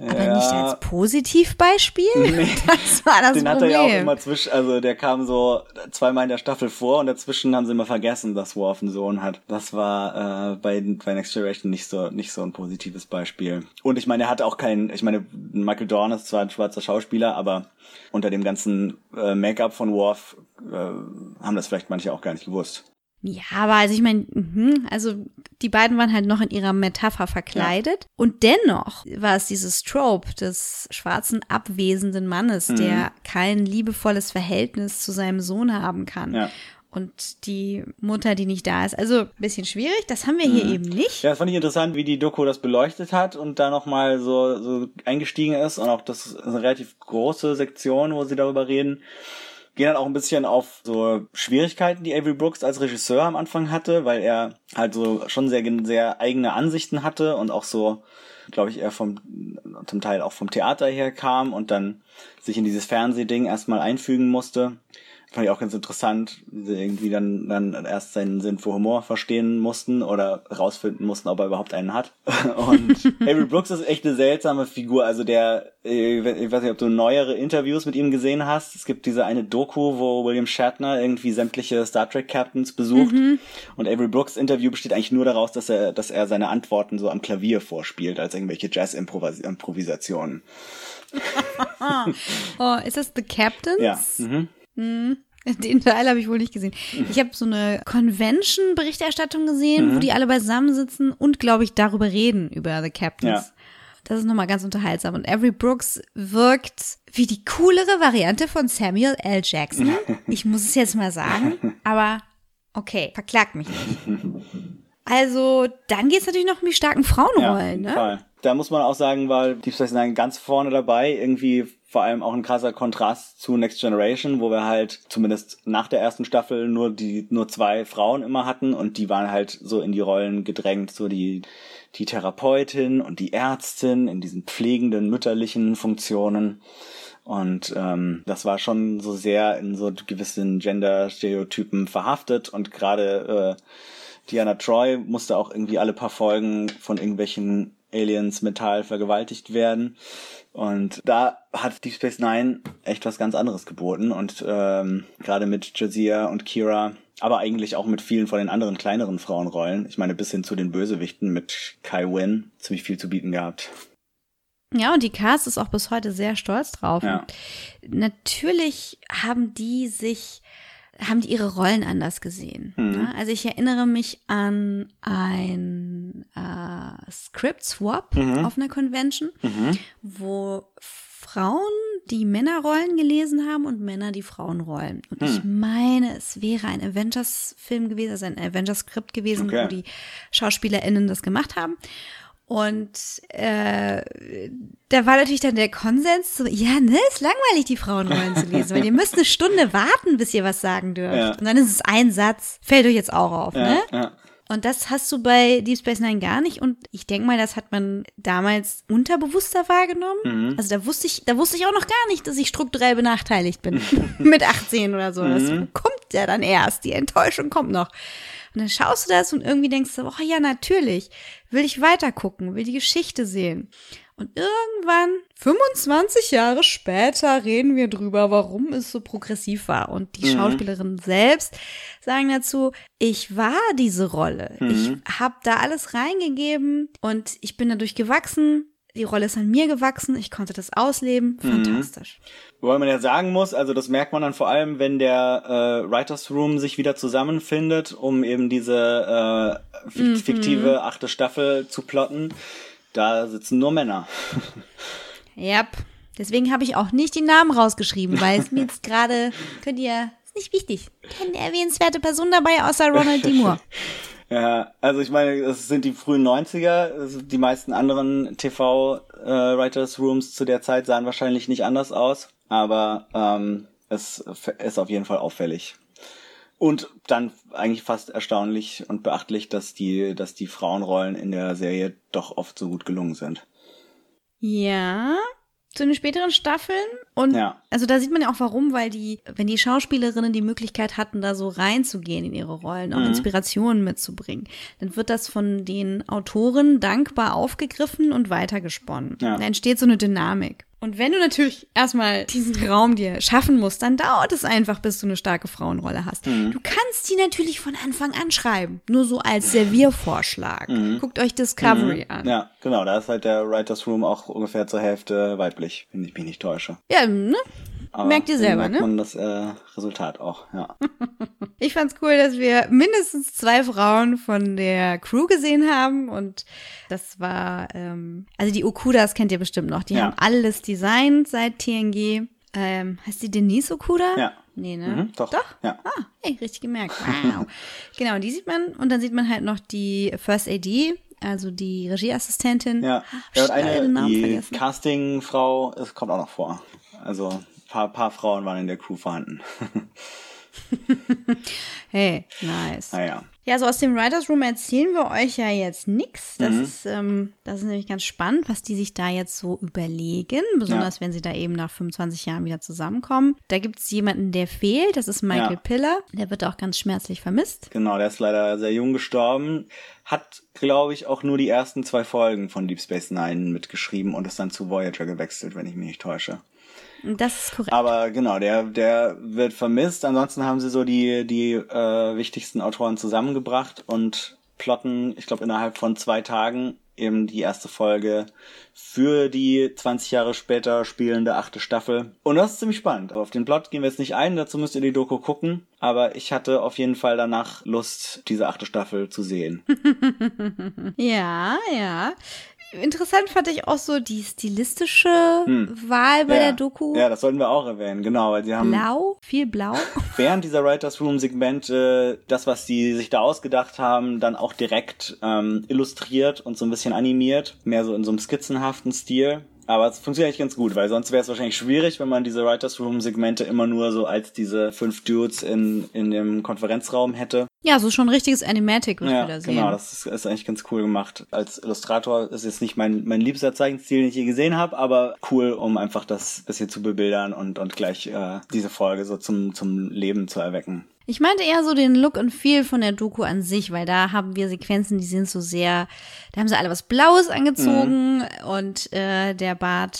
aber Ja. nicht als Positivbeispiel. Nee. Das war das Den hat er Problem. ja auch immer zwischen, also der kam so zweimal in der Staffel vor und dazwischen haben sie immer vergessen, dass Worf einen Sohn hat. Das war äh, bei, bei Next Generation nicht so, nicht so ein positives Beispiel. Und ich meine, er hatte auch keinen, ich meine, Michael Dorn ist zwar ein schwarzer Schauspieler, aber unter dem ganzen äh, Make-up von Worf äh, haben das vielleicht manche auch gar nicht gewusst. Ja, aber also ich meine, mhm, also die beiden waren halt noch in ihrer Metapher verkleidet. Und dennoch war es dieses Trope des schwarzen, abwesenden Mannes, Mhm. der kein liebevolles Verhältnis zu seinem Sohn haben kann. Ja. Und die Mutter, die nicht da ist. Also ein bisschen schwierig, das haben wir hier Mhm. eben nicht. Ja, das fand ich interessant, wie die Doku das beleuchtet hat und da nochmal so, so eingestiegen ist und auch das ist eine relativ große Sektion, wo sie darüber reden. Gehen dann auch ein bisschen auf so Schwierigkeiten, die Avery Brooks als Regisseur am Anfang hatte, weil er halt so schon sehr, sehr eigene Ansichten hatte und auch so, glaube ich, eher vom, zum Teil auch vom Theater her kam und dann sich in dieses Fernsehding erstmal einfügen musste. Fand ich auch ganz interessant, wie sie irgendwie dann, dann erst seinen Sinn für Humor verstehen mussten oder rausfinden mussten, ob er überhaupt einen hat. Und Avery Brooks ist echt eine seltsame Figur. Also der, ich weiß nicht, ob du neuere Interviews mit ihm gesehen hast. Es gibt diese eine Doku, wo William Shatner irgendwie sämtliche Star Trek Captains besucht. Mhm. Und Avery Brooks Interview besteht eigentlich nur daraus, dass er, dass er seine Antworten so am Klavier vorspielt, als irgendwelche Jazz-Improvisationen. oh, ist das The Captains? Ja. Mhm. Hm, Den Teil habe ich wohl nicht gesehen. Ich habe so eine Convention-Berichterstattung gesehen, Mhm. wo die alle beisammensitzen und, glaube ich, darüber reden, über The Captains. Ja. Das ist nochmal ganz unterhaltsam. Und Avery Brooks wirkt wie die coolere Variante von Samuel L. Jackson. Ich muss es jetzt mal sagen, aber okay, verklagt mich nicht. Also, dann geht es natürlich noch um die starken Frauenrollen, ja, ne? Fall. Da muss man auch sagen, war Deep Space Nine ganz vorne dabei. Irgendwie vor allem auch ein krasser Kontrast zu Next Generation, wo wir halt zumindest nach der ersten Staffel nur die nur zwei Frauen immer hatten und die waren halt so in die Rollen gedrängt, so die die Therapeutin und die Ärztin in diesen pflegenden mütterlichen Funktionen. Und ähm, das war schon so sehr in so gewissen Gender-Stereotypen verhaftet und gerade äh, Diana Troy musste auch irgendwie alle paar Folgen von irgendwelchen Aliens mental vergewaltigt werden. Und da hat Deep Space Nine echt was ganz anderes geboten. Und ähm, gerade mit Jazia und Kira, aber eigentlich auch mit vielen von den anderen kleineren Frauenrollen, ich meine bis hin zu den Bösewichten mit Kai Wynn, ziemlich viel zu bieten gehabt. Ja, und die Cast ist auch bis heute sehr stolz drauf. Ja. Natürlich haben die sich, haben die ihre Rollen anders gesehen. Mhm. Ja, also ich erinnere mich an ein äh, Script Swap Mhm. auf einer Convention, Mhm. wo Frauen die Männerrollen gelesen haben und Männer die Frauenrollen. Und ich Hm. meine, es wäre ein Avengers-Film gewesen, also ein Avengers-Skript gewesen, Okay. wo die SchauspielerInnen das gemacht haben. Und äh, da war natürlich dann der Konsens, so, ja, ne, ist langweilig, die Frauenrollen zu lesen, weil ihr müsst eine Stunde warten, bis ihr was sagen dürft. Ja. Und dann ist es ein Satz, fällt euch jetzt auch auf, Ja, ne? ja. Und das hast du bei Deep Space Nine gar nicht. Und ich denke mal, das hat man damals unterbewusster wahrgenommen. Mhm. Also da wusste ich, da wusste ich auch noch gar nicht, dass ich strukturell benachteiligt bin. Mit 18 oder so. Das Mhm. kommt ja dann erst. Die Enttäuschung kommt noch. Und dann schaust du das und irgendwie denkst du, oh ja, natürlich, will ich weitergucken, will die Geschichte sehen. Und irgendwann, 25 Jahre später, reden wir drüber, warum es so progressiv war. Und die Mhm. Schauspielerinnen selbst sagen dazu, ich war diese Rolle. Mhm. Ich habe da alles reingegeben und ich bin dadurch gewachsen. Die Rolle ist an mir gewachsen. Ich konnte das ausleben. Mhm. Fantastisch. Wobei man ja sagen muss, also das merkt man dann vor allem, wenn der äh, Writers Room sich wieder zusammenfindet, um eben diese äh, Mhm. fiktive achte Staffel zu plotten. Da sitzen nur Männer. Yep. Deswegen habe ich auch nicht die Namen rausgeschrieben, weil es mir jetzt gerade, könnt ihr, ist nicht wichtig, keine erwähnenswerte Person dabei außer Ronald D. Moore. Ja, also ich meine, das sind die frühen 90er. Also Die meisten anderen TV-Writers Rooms zu der Zeit sahen wahrscheinlich nicht anders aus, aber ähm, es ist auf jeden Fall auffällig. Und dann eigentlich fast erstaunlich und beachtlich, dass die, dass die Frauenrollen in der Serie doch oft so gut gelungen sind. Ja, zu den späteren Staffeln. Und Ja. also da sieht man ja auch warum, weil die, wenn die Schauspielerinnen die Möglichkeit hatten, da so reinzugehen in ihre Rollen, auch Mhm. Inspirationen mitzubringen, dann wird das von den Autoren dankbar aufgegriffen und weitergesponnen. Ja. Da entsteht so eine Dynamik. Und wenn du natürlich erstmal diesen Raum dir schaffen musst, dann dauert es einfach, bis du eine starke Frauenrolle hast. Mhm. Du kannst die natürlich von Anfang an schreiben. Nur so als Serviervorschlag. Mhm. Guckt euch Discovery Mhm. an. Ja, genau, da ist halt der Writers Room auch ungefähr zur Hälfte weiblich, wenn ich mich nicht täusche. Ja, ne? Aber Merkt ihr selber, merkt ne? man das äh, Resultat auch, ja. Ich fand's cool, dass wir mindestens zwei Frauen von der Crew gesehen haben und das war, ähm, also die Okudas kennt ihr bestimmt noch. Die Ja. haben alles designt seit TNG. Ähm, heißt die Denise Okuda? Ja. Nee, ne? Mhm, doch. Doch? Ja. Ah, ey, richtig gemerkt. Wow. genau, die sieht man und dann sieht man halt noch die First AD, also die Regieassistentin. Ja, ja und eine, Namen die. Castingfrau, es kommt auch noch vor. Also paar, paar Frauen waren in der Crew vorhanden. Hey, nice. naja. Ja, also aus dem Writers Room erzählen wir euch ja jetzt nichts. Das Mhm. ist, ähm, das ist nämlich ganz spannend, was die sich da jetzt so überlegen, besonders Ja. wenn sie da eben nach 25 Jahren wieder zusammenkommen. Da gibt es jemanden, der fehlt, das ist Michael Ja. Piller. Der wird auch ganz schmerzlich vermisst. Genau, der ist leider sehr jung gestorben. Hat, glaube ich, auch nur die ersten zwei Folgen von Deep Space Nine mitgeschrieben und ist dann zu Voyager gewechselt, wenn ich mich nicht täusche. Das ist korrekt. Aber genau, der, der wird vermisst. Ansonsten haben sie so die, die äh, wichtigsten Autoren zusammengebracht und plotten, ich glaube, innerhalb von zwei Tagen eben die erste Folge für die 20 Jahre später spielende achte Staffel. Und das ist ziemlich spannend. Aber auf den Plot gehen wir jetzt nicht ein, dazu müsst ihr die Doku gucken. Aber ich hatte auf jeden Fall danach Lust, diese achte Staffel zu sehen. ja, ja. Interessant fand ich auch so die stilistische Hm. Wahl bei ja. der Doku. Ja, das sollten wir auch erwähnen, genau, weil sie haben Blau, viel blau. während dieser Writers Room Segmente das, was die sich da ausgedacht haben, dann auch direkt ähm, illustriert und so ein bisschen animiert, mehr so in so einem skizzenhaften Stil. Aber es funktioniert eigentlich ganz gut, weil sonst wäre es wahrscheinlich schwierig, wenn man diese Writers Room Segmente immer nur so als diese fünf Dudes in, in dem Konferenzraum hätte. Ja, so schon ein richtiges Animatic, was Ja, wir da sehen. genau, das ist, ist eigentlich ganz cool gemacht. Als Illustrator ist jetzt nicht mein, mein liebster Zeichenstil, den ich je gesehen habe, aber cool, um einfach das bisschen zu bebildern und, und gleich äh, diese Folge so zum, zum Leben zu erwecken. Ich meinte eher so den Look und Feel von der Doku an sich, weil da haben wir Sequenzen, die sind so sehr, da haben sie alle was Blaues angezogen und äh, der Bart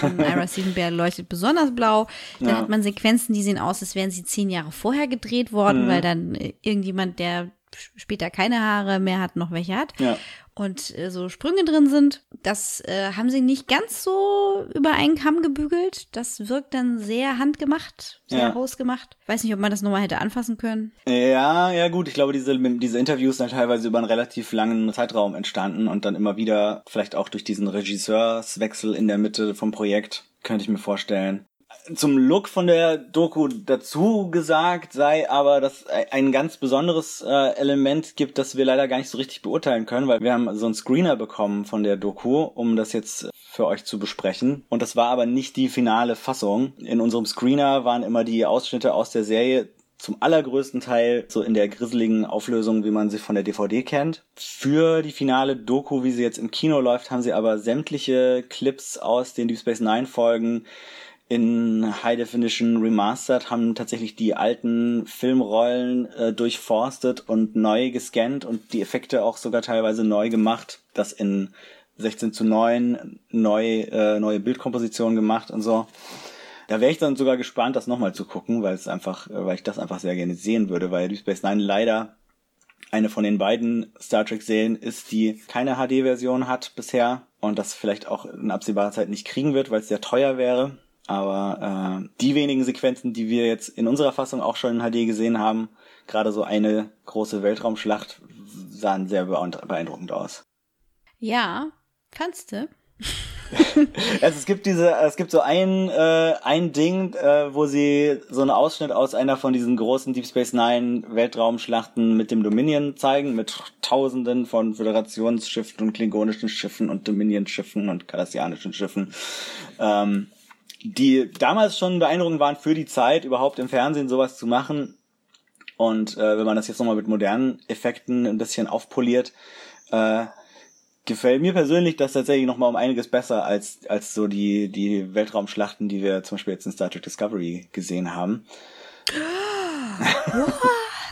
von Ira Steven Bear leuchtet besonders blau. Dann Ja. hat man Sequenzen, die sehen aus, als wären sie zehn Jahre vorher gedreht worden, Mhm. weil dann äh, irgendjemand, der später keine Haare mehr hat, noch welche hat. Ja. Und äh, so Sprünge drin sind, das äh, haben sie nicht ganz so über einen Kamm gebügelt. Das wirkt dann sehr handgemacht, sehr Ja. hausgemacht. Weiß nicht, ob man das nochmal hätte anfassen können. Ja, ja gut, ich glaube, diese, diese Interviews sind teilweise über einen relativ langen Zeitraum entstanden und dann immer wieder, vielleicht auch durch diesen Regisseurswechsel in der Mitte vom Projekt, könnte ich mir vorstellen. Zum Look von der Doku dazu gesagt sei aber, dass ein ganz besonderes äh, Element gibt, das wir leider gar nicht so richtig beurteilen können, weil wir haben so einen Screener bekommen von der Doku, um das jetzt für euch zu besprechen. Und das war aber nicht die finale Fassung. In unserem Screener waren immer die Ausschnitte aus der Serie zum allergrößten Teil so in der grisseligen Auflösung, wie man sie von der DVD kennt. Für die finale Doku, wie sie jetzt im Kino läuft, haben sie aber sämtliche Clips aus den Deep Space Nine Folgen in High Definition Remastered, haben tatsächlich die alten Filmrollen äh, durchforstet und neu gescannt und die Effekte auch sogar teilweise neu gemacht. Das in 16 zu 9 neu, äh, neue Bildkompositionen gemacht und so. Da wäre ich dann sogar gespannt, das nochmal zu gucken, weil es einfach, äh, weil ich das einfach sehr gerne sehen würde, weil Deep Space Nine leider eine von den beiden Star Trek Serien ist, die keine HD-Version hat bisher und das vielleicht auch in absehbarer Zeit nicht kriegen wird, weil es sehr teuer wäre. Aber äh, die wenigen Sequenzen, die wir jetzt in unserer Fassung auch schon in HD gesehen haben, gerade so eine große Weltraumschlacht, sahen sehr beeindruckend aus. Ja, fandst du? also es gibt diese, es gibt so ein äh, ein Ding, äh, wo sie so einen Ausschnitt aus einer von diesen großen Deep Space Nine Weltraumschlachten mit dem Dominion zeigen, mit Tausenden von Föderationsschiffen und klingonischen Schiffen und Dominion-Schiffen und kardassianischen Schiffen. Ähm, die damals schon beeindruckend waren für die Zeit, überhaupt im Fernsehen sowas zu machen. Und äh, wenn man das jetzt nochmal mit modernen Effekten ein bisschen aufpoliert, äh, gefällt mir persönlich das tatsächlich noch mal um einiges besser als, als so die, die Weltraumschlachten, die wir zum Beispiel jetzt in Star Trek Discovery gesehen haben.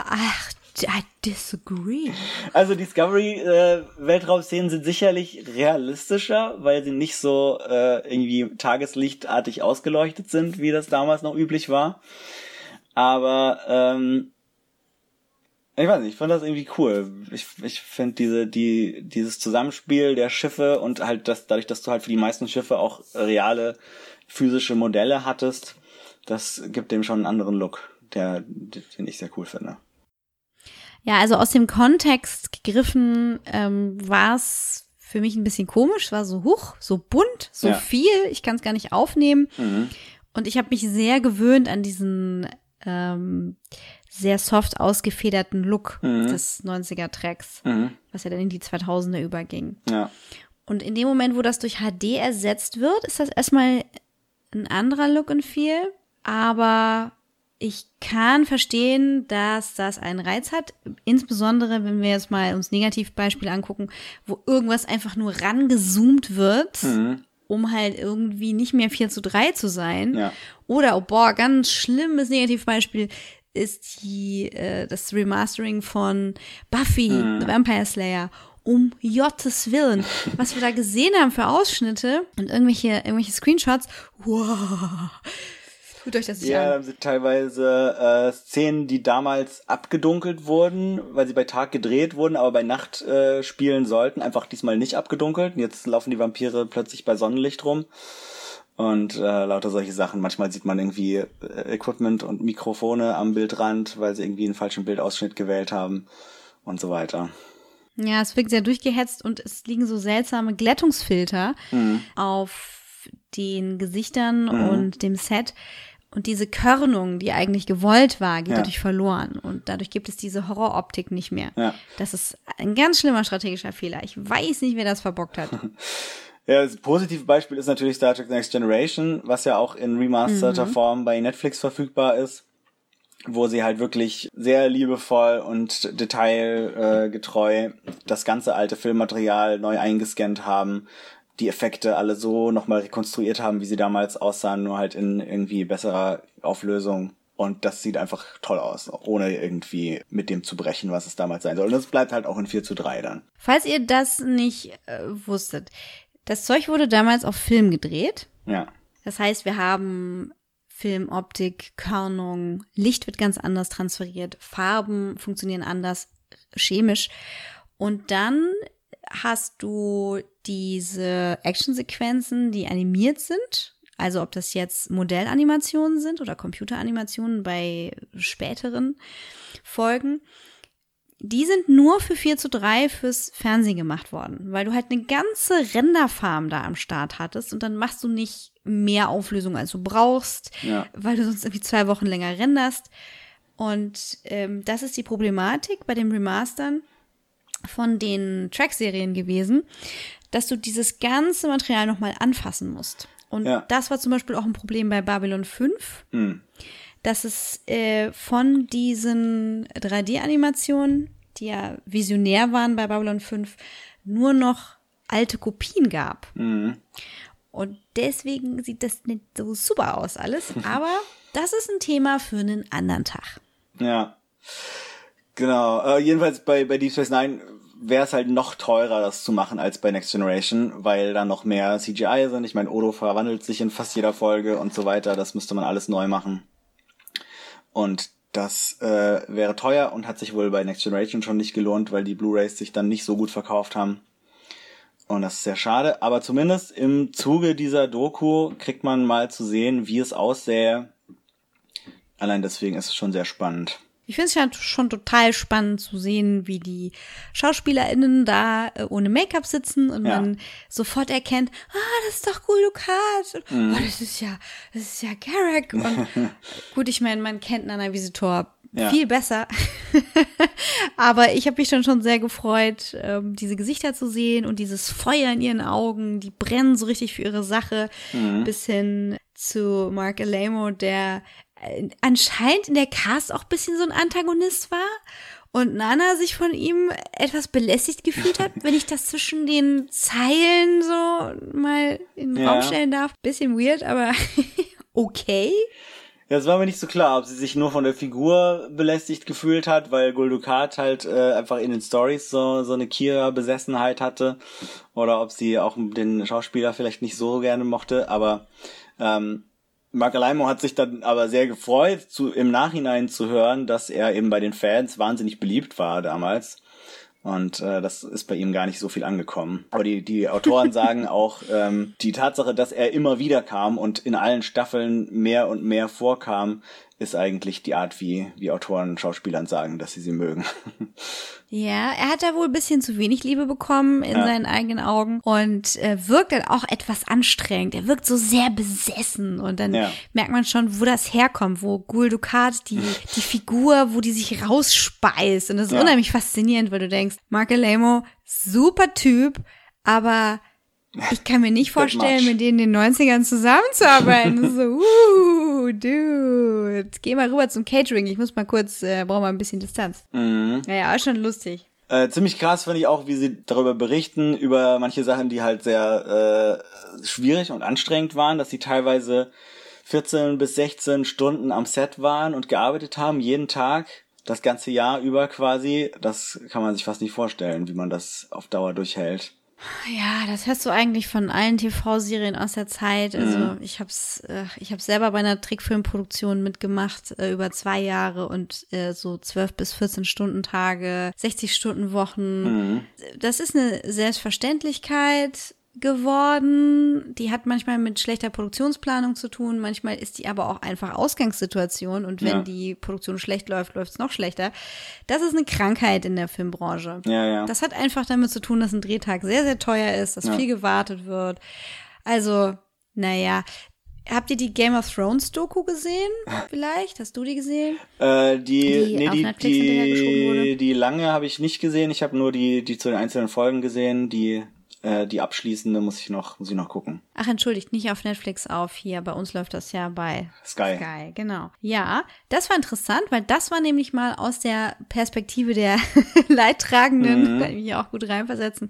Ach, I disagree. Also Discovery äh, sind sicherlich realistischer, weil sie nicht so äh, irgendwie tageslichtartig ausgeleuchtet sind, wie das damals noch üblich war. Aber ähm, ich weiß nicht, ich fand das irgendwie cool. Ich, ich finde diese, die, dieses Zusammenspiel der Schiffe und halt das, dadurch, dass du halt für die meisten Schiffe auch reale physische Modelle hattest, das gibt dem schon einen anderen Look, der, den ich sehr cool finde. Ja, also aus dem Kontext gegriffen ähm, war es für mich ein bisschen komisch, war so hoch, so bunt, so ja. viel, ich kann es gar nicht aufnehmen. Mhm. Und ich habe mich sehr gewöhnt an diesen ähm, sehr soft ausgefederten Look mhm. des 90er-Tracks, mhm. was ja dann in die 2000er überging. Ja. Und in dem Moment, wo das durch HD ersetzt wird, ist das erstmal ein anderer Look und Feel. Aber ich kann verstehen, dass das einen Reiz hat. Insbesondere, wenn wir jetzt mal uns Negativbeispiele angucken, wo irgendwas einfach nur rangezoomt wird. Mhm um halt irgendwie nicht mehr 4 zu 3 zu sein. Ja. Oder, oh boah, ganz schlimmes Negativbeispiel, ist die, äh, das Remastering von Buffy, mhm. The Vampire Slayer. Um Jottes Willen. Was wir da gesehen haben für Ausschnitte und irgendwelche, irgendwelche Screenshots. Wow. Tut euch das nicht ja, an. Ja, haben sie teilweise äh, Szenen, die damals abgedunkelt wurden, weil sie bei Tag gedreht wurden, aber bei Nacht äh, spielen sollten. Einfach diesmal nicht abgedunkelt. Jetzt laufen die Vampire plötzlich bei Sonnenlicht rum und äh, lauter solche Sachen. Manchmal sieht man irgendwie äh, Equipment und Mikrofone am Bildrand, weil sie irgendwie einen falschen Bildausschnitt gewählt haben und so weiter. Ja, es wirkt sehr durchgehetzt und es liegen so seltsame Glättungsfilter mhm. auf den Gesichtern Mhm. und dem Set. Und diese Körnung, die eigentlich gewollt war, geht Ja. dadurch verloren. Und dadurch gibt es diese Horroroptik nicht mehr. Ja. Das ist ein ganz schlimmer strategischer Fehler. Ich weiß nicht, wer das verbockt hat. Ja, das positive Beispiel ist natürlich Star Trek Next Generation, was ja auch in remasterter Mhm. Form bei Netflix verfügbar ist, wo sie halt wirklich sehr liebevoll und detailgetreu das ganze alte Filmmaterial neu eingescannt haben, die Effekte alle so nochmal rekonstruiert haben, wie sie damals aussahen, nur halt in irgendwie besserer Auflösung. Und das sieht einfach toll aus, ohne irgendwie mit dem zu brechen, was es damals sein soll. Und das bleibt halt auch in 4 zu 3 dann. Falls ihr das nicht äh, wusstet, das Zeug wurde damals auf Film gedreht. Ja. Das heißt, wir haben Filmoptik, Körnung, Licht wird ganz anders transferiert, Farben funktionieren anders, chemisch. Und dann hast du diese Actionsequenzen, die animiert sind. Also ob das jetzt Modellanimationen sind oder Computeranimationen bei späteren Folgen. Die sind nur für 4 zu 3 fürs Fernsehen gemacht worden, weil du halt eine ganze Renderfarm da am Start hattest und dann machst du nicht mehr Auflösung, als du brauchst, Ja. weil du sonst irgendwie zwei Wochen länger renderst. Und ähm, das ist die Problematik bei den Remastern von den Track-Serien gewesen, dass du dieses ganze Material nochmal anfassen musst. Und Ja. das war zum Beispiel auch ein Problem bei Babylon 5 Hm. dass es äh, von diesen 3D-Animationen, die ja visionär waren bei Babylon 5, nur noch alte Kopien gab. Mhm. Und deswegen sieht das nicht so super aus alles. Aber das ist ein Thema für einen anderen Tag. Ja. Genau. Äh, jedenfalls bei, bei Deep Space Nine wäre es halt noch teurer, das zu machen als bei Next Generation, weil da noch mehr CGI sind. Ich meine, Odo verwandelt sich in fast jeder Folge und so weiter. Das müsste man alles neu machen. Und das äh, wäre teuer und hat sich wohl bei Next Generation schon nicht gelohnt, weil die Blu-rays sich dann nicht so gut verkauft haben. Und das ist sehr schade. Aber zumindest im Zuge dieser Doku kriegt man mal zu sehen, wie es aussähe. Allein deswegen ist es schon sehr spannend. Ich finde es ja schon total spannend zu sehen, wie die SchauspielerInnen da äh, ohne Make-up sitzen und Ja. man sofort erkennt, ah, das ist doch Gul Dukat. Mhm. Oh, das ist ja, das ist ja Garrick. Und gut, ich meine, man kennt Nana Visitor Ja. viel besser. Aber ich habe mich dann schon sehr gefreut, ähm, diese Gesichter zu sehen und dieses Feuer in ihren Augen, die brennen so richtig für ihre Sache, Mhm. bis hin zu Mark Alamo, der anscheinend in der Cast auch ein bisschen so ein Antagonist war und Nana sich von ihm etwas belästigt gefühlt hat, wenn ich das zwischen den Zeilen so mal in den Ja. Raum stellen darf. Bisschen weird, aber okay. Ja, es war mir nicht so klar, ob sie sich nur von der Figur belästigt gefühlt hat, weil Guldukat halt äh, einfach in den Stories so, so eine Kira-Besessenheit hatte. Oder ob sie auch den Schauspieler vielleicht nicht so gerne mochte. Aber ähm, Mark Alaimo hat sich dann aber sehr gefreut, zu, im Nachhinein zu hören, dass er eben bei den Fans wahnsinnig beliebt war damals. Und äh, das ist bei ihm gar nicht so viel angekommen. Aber die, die Autoren sagen auch, ähm, die Tatsache, dass er immer wieder kam und in allen Staffeln mehr und mehr vorkam, ist eigentlich die Art, wie, wie Autoren Schauspielern sagen, dass sie sie mögen. Ja, er hat da wohl ein bisschen zu wenig Liebe bekommen in Ja. seinen eigenen Augen und äh, wirkt dann auch etwas anstrengend. Er wirkt so sehr besessen und dann Ja. merkt man schon, wo das herkommt, wo Gul Dukat, die, die Figur, wo die sich rausspeist. Und das ist Ja. unheimlich faszinierend, weil du denkst, Mark Alamo, super Typ, aber ich kann mir nicht vorstellen, mit denen in den 90ern zusammenzuarbeiten. so, uh, dude, geh mal rüber zum Catering. Ich muss mal kurz, äh, brauche mal ein bisschen Distanz. Mhm. Naja, ist schon lustig. Äh, ziemlich krass fand ich auch, wie sie darüber berichten, über manche Sachen, die halt sehr äh, schwierig und anstrengend waren, dass sie teilweise 14 bis 16 Stunden am Set waren und gearbeitet haben, jeden Tag, das ganze Jahr über quasi. Das kann man sich fast nicht vorstellen, wie man das auf Dauer durchhält. Ja, das hörst du eigentlich von allen TV-Serien aus der Zeit. Also Mhm. ich hab's, äh, ich hab's selber bei einer Trickfilmproduktion mitgemacht äh, über zwei Jahre und äh, so 12 bis 14 Stunden Tage, 60 Stunden Wochen. Mhm. Das ist eine Selbstverständlichkeit geworden. Die hat manchmal mit schlechter Produktionsplanung zu tun. Manchmal ist die aber auch einfach Ausgangssituation. Und wenn Ja. die Produktion schlecht läuft, läuft es noch schlechter. Das ist eine Krankheit in der Filmbranche. Ja, ja. Das hat einfach damit zu tun, dass ein Drehtag sehr, sehr teuer ist, dass Ja. viel gewartet wird. Also, naja. Habt ihr die Game of Thrones Doku gesehen? Vielleicht? Hast du die gesehen? Äh, die, Die nee, die, die, die lange habe ich nicht gesehen. Ich habe nur die, die zu den einzelnen Folgen gesehen. Die, äh, die abschließende muss ich noch, muss ich noch gucken. Ach, entschuldigt, nicht auf Netflix auf hier. Bei uns läuft das ja bei Sky. Sky, genau. Ja, das war interessant, weil das war nämlich mal aus der Perspektive der Leidtragenden, Mhm. kann ich mich auch gut reinversetzen.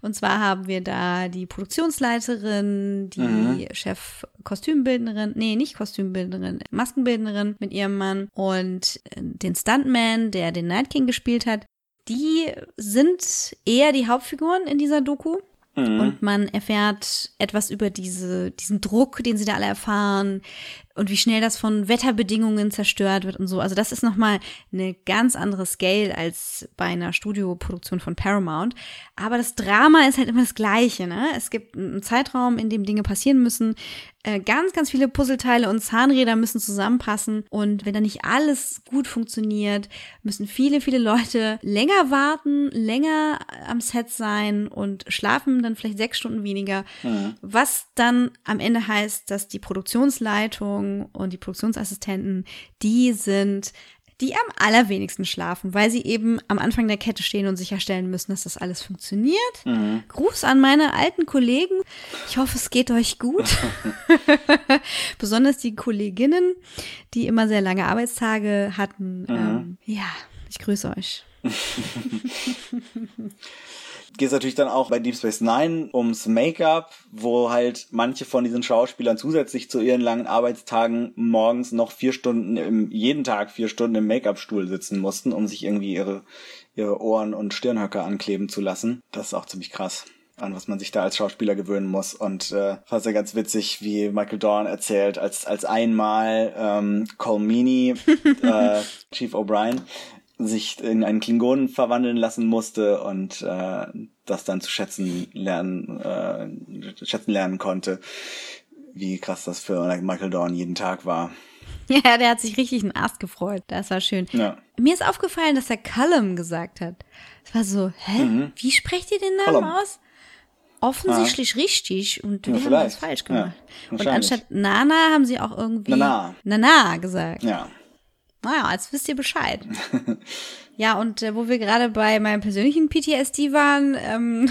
Und zwar haben wir da die Produktionsleiterin, die Mhm. Chef-Kostümbildnerin, nee, nicht Kostümbildnerin, Maskenbildnerin mit ihrem Mann und äh, den Stuntman, der den Night King gespielt hat. Die sind eher die Hauptfiguren in dieser Doku. Mhm. Und man erfährt etwas über diese, diesen Druck, den sie da alle erfahren und wie schnell das von Wetterbedingungen zerstört wird und so. Also das ist nochmal eine ganz andere Scale als bei einer Studioproduktion von Paramount. Aber das Drama ist halt immer das Gleiche. Ne? Es gibt einen Zeitraum, in dem Dinge passieren müssen. Äh, Ganz, ganz viele Puzzleteile und Zahnräder müssen zusammenpassen. Und wenn da nicht alles gut funktioniert, müssen viele, viele Leute länger warten, länger am Set sein und schlafen dann vielleicht sechs Stunden weniger. Mhm. Was dann am Ende heißt, dass die Produktionsleitung und die Produktionsassistenten, die sind die am allerwenigsten schlafen, weil sie eben am Anfang der Kette stehen und sicherstellen müssen, dass das alles funktioniert. Mhm. Gruß an meine alten Kollegen. Ich hoffe, es geht euch gut. Besonders die Kolleginnen, die immer sehr lange Arbeitstage hatten. Mhm. Ähm, ja, ich grüße euch. geht es natürlich dann auch bei Deep Space Nine ums Make-up, wo halt manche von diesen Schauspielern zusätzlich zu ihren langen Arbeitstagen morgens noch vier Stunden im, jeden Tag vier Stunden im Make-up-Stuhl sitzen mussten, um sich irgendwie ihre, ihre Ohren und Stirnhöcker ankleben zu lassen. Das ist auch ziemlich krass an was man sich da als Schauspieler gewöhnen muss. Und äh, fand ja ganz witzig, wie Michael Dorn erzählt, als, als einmal ähm, Colmini, äh, Chief O'Brien, sich in einen Klingonen verwandeln lassen musste und äh, das dann zu schätzen lernen, äh, schätzen lernen konnte, wie krass das für Michael Dorn jeden Tag war. Ja, der hat sich richtig einen Ast gefreut. Das war schön. Ja. Mir ist aufgefallen, dass er Callum gesagt hat. Es war so, hä? Mhm. Wie sprecht ihr den Namen Callum. aus? Offensichtlich richtig und Ja, wir haben vielleicht. das falsch Ja, gemacht. und wahrscheinlich. anstatt Nana haben sie auch irgendwie Nana. Nana gesagt. Ja. Naja, jetzt wisst ihr Bescheid. ja, und äh, wo wir gerade bei meinem persönlichen PTSD waren, ähm,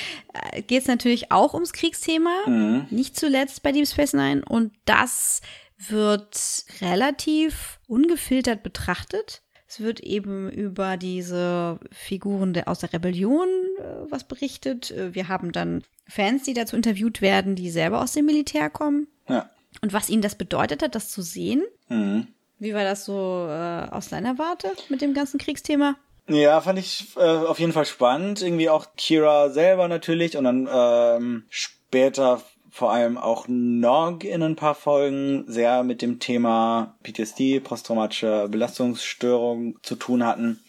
geht es natürlich auch ums Kriegsthema. Mhm. Nicht zuletzt bei Deep Space Nine. Und das wird relativ ungefiltert betrachtet. Es wird eben über diese Figuren der, aus der Rebellion äh, was berichtet. Äh, Wir haben dann Fans, die dazu interviewt werden, die selber aus dem Militär kommen. Ja. Und was ihnen das bedeutet hat, das zu sehen. Mhm. Wie war das so äh, aus deiner Warte mit dem ganzen Kriegsthema? Ja, fand ich äh, auf jeden Fall spannend. Irgendwie auch Kira selber natürlich und dann ähm, später vor allem auch Nog in ein paar Folgen sehr mit dem Thema PTSD, posttraumatische Belastungsstörung zu tun hatten.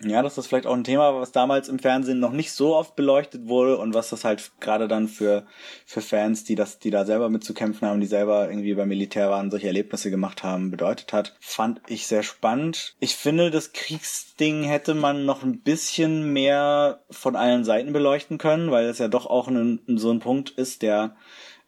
Ja, das ist vielleicht auch ein Thema, was damals im Fernsehen noch nicht so oft beleuchtet wurde und was das halt gerade dann für, für Fans, die das, die da selber mitzukämpfen haben, die selber irgendwie beim Militär waren, solche Erlebnisse gemacht haben, bedeutet hat, fand ich sehr spannend. Ich finde, das Kriegsding hätte man noch ein bisschen mehr von allen Seiten beleuchten können, weil es ja doch auch ein, so ein Punkt ist, der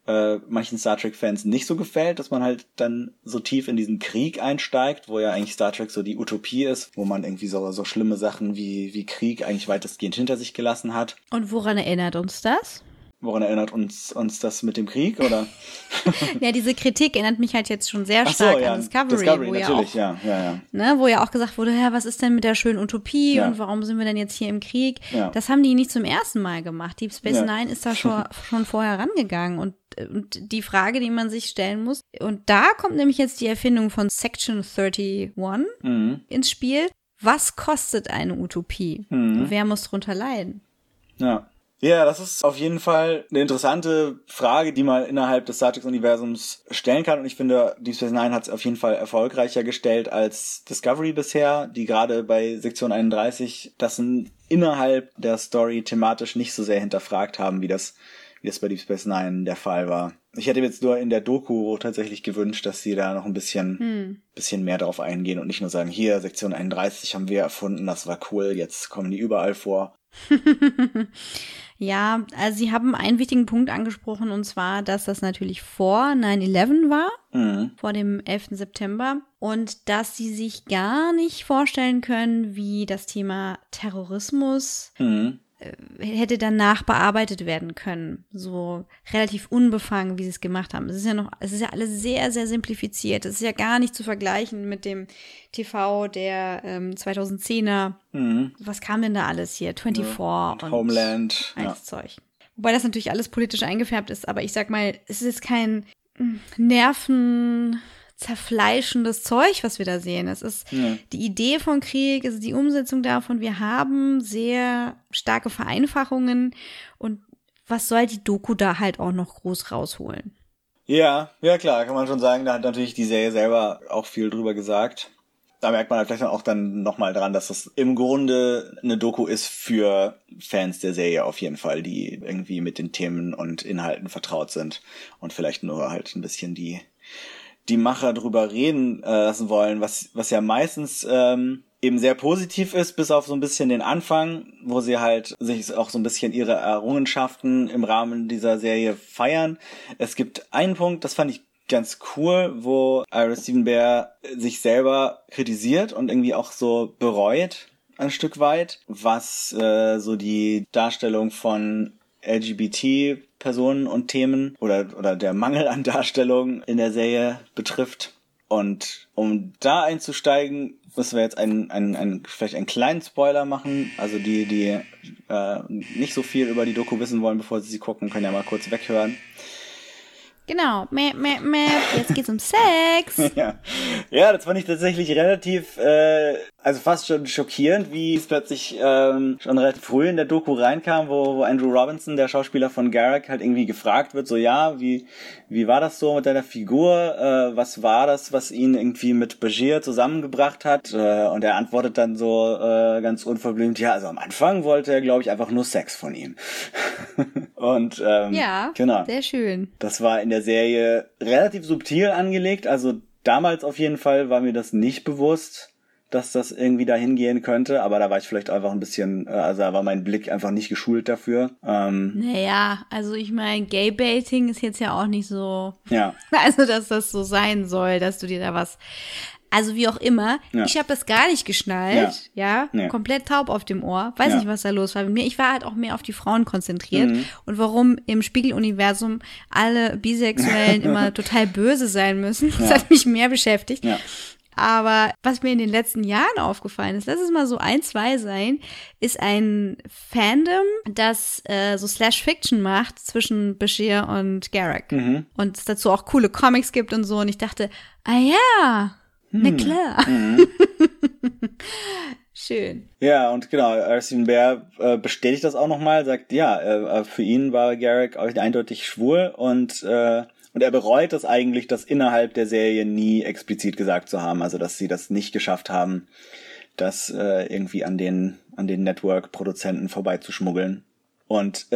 äh, manchen Star Trek-Fans nicht so gefällt, dass man halt dann so tief in diesen Krieg einsteigt, wo ja eigentlich Star Trek so die Utopie ist, wo man irgendwie so, so schlimme Sachen wie, wie Krieg eigentlich weitestgehend hinter sich gelassen hat. Und woran erinnert uns das? Woran erinnert uns, uns das mit dem Krieg, oder? ja, diese Kritik erinnert mich halt jetzt schon sehr Ach so, stark ja, an Discovery, Discovery wo ja natürlich, auch ja, ja, ja. Ne, wo ja auch gesagt wurde, ja, was ist denn mit der schönen Utopie Ja. und warum sind wir denn jetzt hier im Krieg? Ja. Das haben die nicht zum ersten Mal gemacht. Deep Space Ja. Nine ist da schon, schon vorher rangegangen und, und die Frage, die man sich stellen muss, und da kommt nämlich jetzt die Erfindung von Section 31 Mhm. ins Spiel. Was kostet eine Utopie? Mhm. Wer muss drunter leiden? Ja. Ja, das ist auf jeden Fall eine interessante Frage, die man innerhalb des Star Trek-Universums stellen kann. Und ich finde, Deep Space Nine hat es auf jeden Fall erfolgreicher gestellt als Discovery bisher, die gerade bei Sektion 31 das in- innerhalb der Story thematisch nicht so sehr hinterfragt haben, wie das, wie das bei Deep Space Nine der Fall war. Ich hätte mir jetzt nur in der Doku tatsächlich gewünscht, dass sie da noch ein bisschen, Hm. bisschen mehr drauf eingehen und nicht nur sagen, hier, Sektion 31 haben wir erfunden, das war cool, jetzt kommen die überall vor. Ja, also sie haben einen wichtigen Punkt angesprochen und zwar, dass das natürlich vor 9-11 war, Mhm. vor dem 11. September und dass sie sich gar nicht vorstellen können, wie das Thema Terrorismus Mhm. Hätte danach bearbeitet werden können. So relativ unbefangen, wie sie es gemacht haben. Es ist ja noch, es ist ja alles sehr, sehr simplifiziert. Es ist ja gar nicht zu vergleichen mit dem TV der ähm, 2010er. Mhm. Was kam denn da alles hier? 24 und Homeland, all ja. Zeug. Wobei das natürlich alles politisch eingefärbt ist, aber ich sag mal, es ist kein mm, Nerven zerfleischendes Zeug, was wir da sehen. Es ist Ja. die Idee von Krieg, es ist die Umsetzung davon. Wir haben sehr starke Vereinfachungen und was soll die Doku da halt auch noch groß rausholen? Ja, ja klar, kann man schon sagen, da hat natürlich die Serie selber auch viel drüber gesagt. Da merkt man halt vielleicht auch dann nochmal dran, dass das im Grunde eine Doku ist für Fans der Serie auf jeden Fall, die irgendwie mit den Themen und Inhalten vertraut sind und vielleicht nur halt ein bisschen die, die Macher drüber reden äh, lassen wollen, was, was ja meistens ähm, eben sehr positiv ist, bis auf so ein bisschen den Anfang, wo sie halt sich auch so ein bisschen ihre Errungenschaften im Rahmen dieser Serie feiern. Es gibt einen Punkt, das fand ich ganz cool, wo Iris Stephen Bear sich selber kritisiert und irgendwie auch so bereut ein Stück weit, was äh, so die Darstellung von LGBT-Personen und Themen oder, oder der Mangel an Darstellung in der Serie betrifft. Und um da einzusteigen, müssen wir jetzt einen, einen, einen, vielleicht einen kleinen Spoiler machen. Also die, die äh, nicht so viel über die Doku wissen wollen, bevor sie sie gucken, können ja mal kurz weghören. Genau, mäh, mäh, mäh. jetzt geht's um Sex. ja. ja, das fand ich tatsächlich relativ, äh, also fast schon schockierend, wie es plötzlich ähm, schon relativ früh in der Doku reinkam, wo, wo Andrew Robinson, der Schauspieler von Garrick, halt irgendwie gefragt wird, so ja, wie, wie war das so mit deiner Figur? Äh, was war das, was ihn irgendwie mit Bashir zusammengebracht hat? Äh, und er antwortet dann so äh, ganz unverblümt, ja, also am Anfang wollte er, glaube ich, einfach nur Sex von ihm. und ähm, ja, genau. sehr schön. Das war in der Serie relativ subtil angelegt, also damals auf jeden Fall war mir das nicht bewusst dass das irgendwie dahin gehen könnte, aber da war ich vielleicht einfach ein bisschen, äh, also da war mein Blick einfach nicht geschult dafür. Ähm, naja, also ich meine, Gay-Baiting ist jetzt ja auch nicht so. Ja. Also, dass das so sein soll, dass du dir da was. Also wie auch immer, ja. ich habe das gar nicht geschnallt, ja, ja? Nee. komplett taub auf dem Ohr, weiß ja. nicht, was da los war mit mir. Ich war halt auch mehr auf die Frauen konzentriert mhm. und warum im Spiegeluniversum alle Bisexuellen immer total böse sein müssen, das hat mich mehr beschäftigt. Ja. Aber was mir in den letzten Jahren aufgefallen ist, lass es mal so ein, zwei sein, ist ein Fandom, das äh, so Slash-Fiction macht zwischen Bashir und Garrick. Mhm. Und es dazu auch coole Comics gibt und so. Und ich dachte, ah ja, hm. na klar. Mhm. Schön. Ja, und genau, Arsene Bear äh, bestätigt das auch nochmal, sagt, ja, äh, für ihn war Garrick eindeutig schwul und äh, und er bereut es eigentlich, das innerhalb der Serie nie explizit gesagt zu haben, also dass sie das nicht geschafft haben, das äh, irgendwie an den an den Network-Produzenten vorbeizuschmuggeln. Und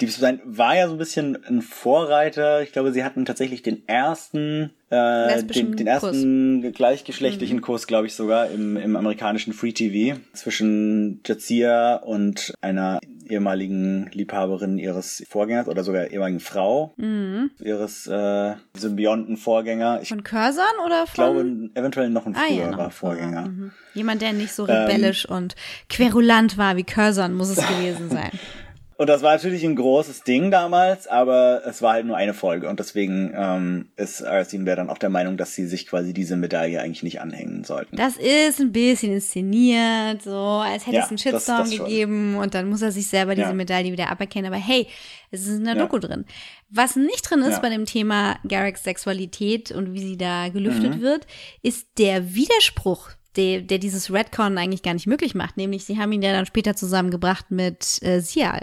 Deep Space Nine war ja so ein bisschen ein Vorreiter. Ich glaube, sie hatten tatsächlich den ersten, äh, den, den ersten Kurs. gleichgeschlechtlichen mhm. Kurs, glaube ich sogar, im, im amerikanischen Free TV zwischen Jazia und einer ehemaligen Liebhaberin ihres Vorgängers oder sogar ehemaligen Frau mhm. ihres äh, Symbionten-Vorgänger. Von Curzon oder von? Ich glaube, eventuell noch ein ah, früherer ja, Vorgänger. Mhm. Jemand, der nicht so rebellisch ähm, und querulant war wie Curzon, muss es gewesen sein. Und das war natürlich ein großes Ding damals, aber es war halt nur eine Folge und deswegen ähm, ist Arsene Bear dann auch der Meinung, dass sie sich quasi diese Medaille eigentlich nicht anhängen sollten. Das ist ein bisschen inszeniert, so als hätte ja, es einen Shitstorm das, das gegeben und dann muss er sich selber diese ja. Medaille wieder aberkennen. Aber hey, es ist in der ja. Doku drin. Was nicht drin ist bei dem Thema Garricks Sexualität und wie sie da gelüftet mhm. wird, ist der Widerspruch der, der dieses Redcon eigentlich gar nicht möglich macht. Nämlich, sie haben ihn ja dann später zusammengebracht mit äh, Sial.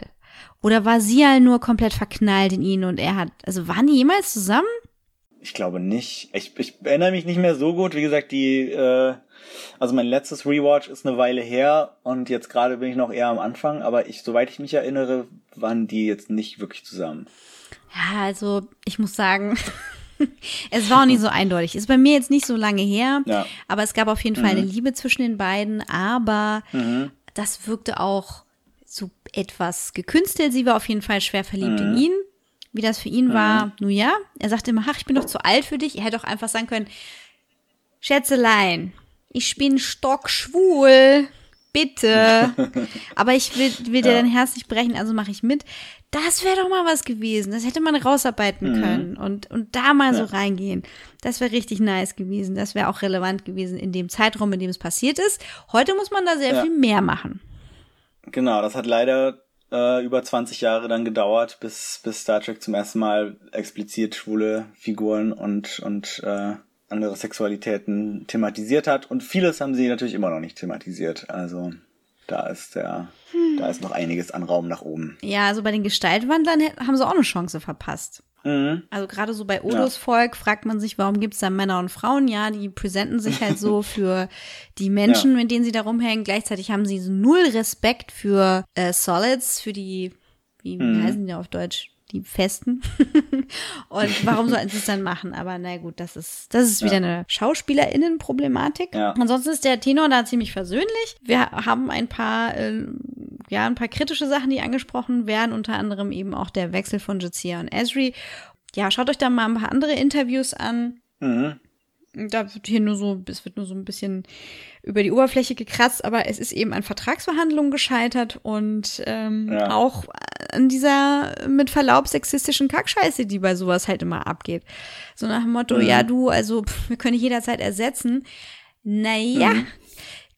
Oder war sie ja nur komplett verknallt in ihn und er hat, also waren die jemals zusammen? Ich glaube nicht. Ich, ich erinnere mich nicht mehr so gut. Wie gesagt, die, äh, also mein letztes Rewatch ist eine Weile her und jetzt gerade bin ich noch eher am Anfang, aber ich, soweit ich mich erinnere, waren die jetzt nicht wirklich zusammen. Ja, also ich muss sagen, es war auch nicht so eindeutig. Ist bei mir jetzt nicht so lange her, ja. aber es gab auf jeden Fall mhm. eine Liebe zwischen den beiden, aber mhm. das wirkte auch so etwas gekünstelt. Sie war auf jeden Fall schwer verliebt mhm. in ihn. Wie das für ihn mhm. war, nun ja, er sagte immer, ach, ich bin doch zu alt für dich. Er hätte auch einfach sagen können, Schätzelein, ich bin stockschwul, bitte. Aber ich will, will dir dein Herz nicht brechen, also mache ich mit. Das wäre doch mal was gewesen. Das hätte man rausarbeiten mhm. können und, und da mal ja. so reingehen. Das wäre richtig nice gewesen. Das wäre auch relevant gewesen in dem Zeitraum, in dem es passiert ist. Heute muss man da sehr ja. viel mehr machen. Genau, das hat leider äh, über 20 Jahre dann gedauert, bis, bis Star Trek zum ersten Mal explizit schwule Figuren und, und äh, andere Sexualitäten thematisiert hat. Und vieles haben sie natürlich immer noch nicht thematisiert. Also da ist der, hm. da ist noch einiges an Raum nach oben. Ja, also bei den Gestaltwandlern haben sie auch eine Chance verpasst. Mhm. Also gerade so bei Odos ja. Volk fragt man sich, warum gibt es da Männer und Frauen? Ja, die präsenten sich halt so für die Menschen, ja. mit denen sie da rumhängen. Gleichzeitig haben sie null Respekt für äh, Solids, für die, wie, mhm. heißen die auf Deutsch? Die Festen. und warum sollten sie es dann machen? Aber na gut, das ist, das ist wieder ja. eine SchauspielerInnen-Problematik. Ja. Ansonsten ist der Tenor da ziemlich versöhnlich. Wir haben ein paar, äh, ja, ein paar kritische Sachen, die angesprochen werden, unter anderem eben auch der Wechsel von Jazia und Esri. Ja, schaut euch da mal ein paar andere Interviews an. Mhm. Da wird hier nur so, es wird nur so ein bisschen über die Oberfläche gekratzt, aber es ist eben an Vertragsverhandlungen gescheitert und ähm, ja. auch an dieser mit Verlaub sexistischen Kackscheiße, die bei sowas halt immer abgeht. So nach dem Motto, Mhm. ja du, also pff, wir können dich jederzeit ersetzen. Naja, Mhm.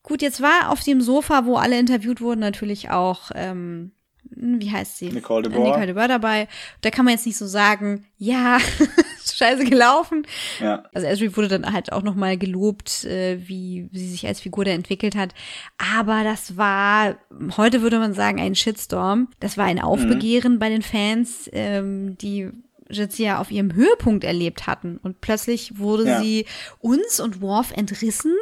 gut, jetzt war auf dem Sofa, wo alle interviewt wurden, natürlich auch, ähm, wie heißt sie? Nicole de Äh, Boer. Nicole de Boer dabei. Da kann man jetzt nicht so sagen, ja, scheiße gelaufen. Ja. Also Esri wurde dann halt auch nochmal gelobt, äh, wie sie sich als Figur da entwickelt hat. Aber das war, heute würde man sagen, ein Shitstorm. Das war ein Aufbegehren bei den Fans, ähm, die Jadzia auf ihrem Höhepunkt erlebt hatten. Und plötzlich wurde Ja. sie uns und Worf entrissen.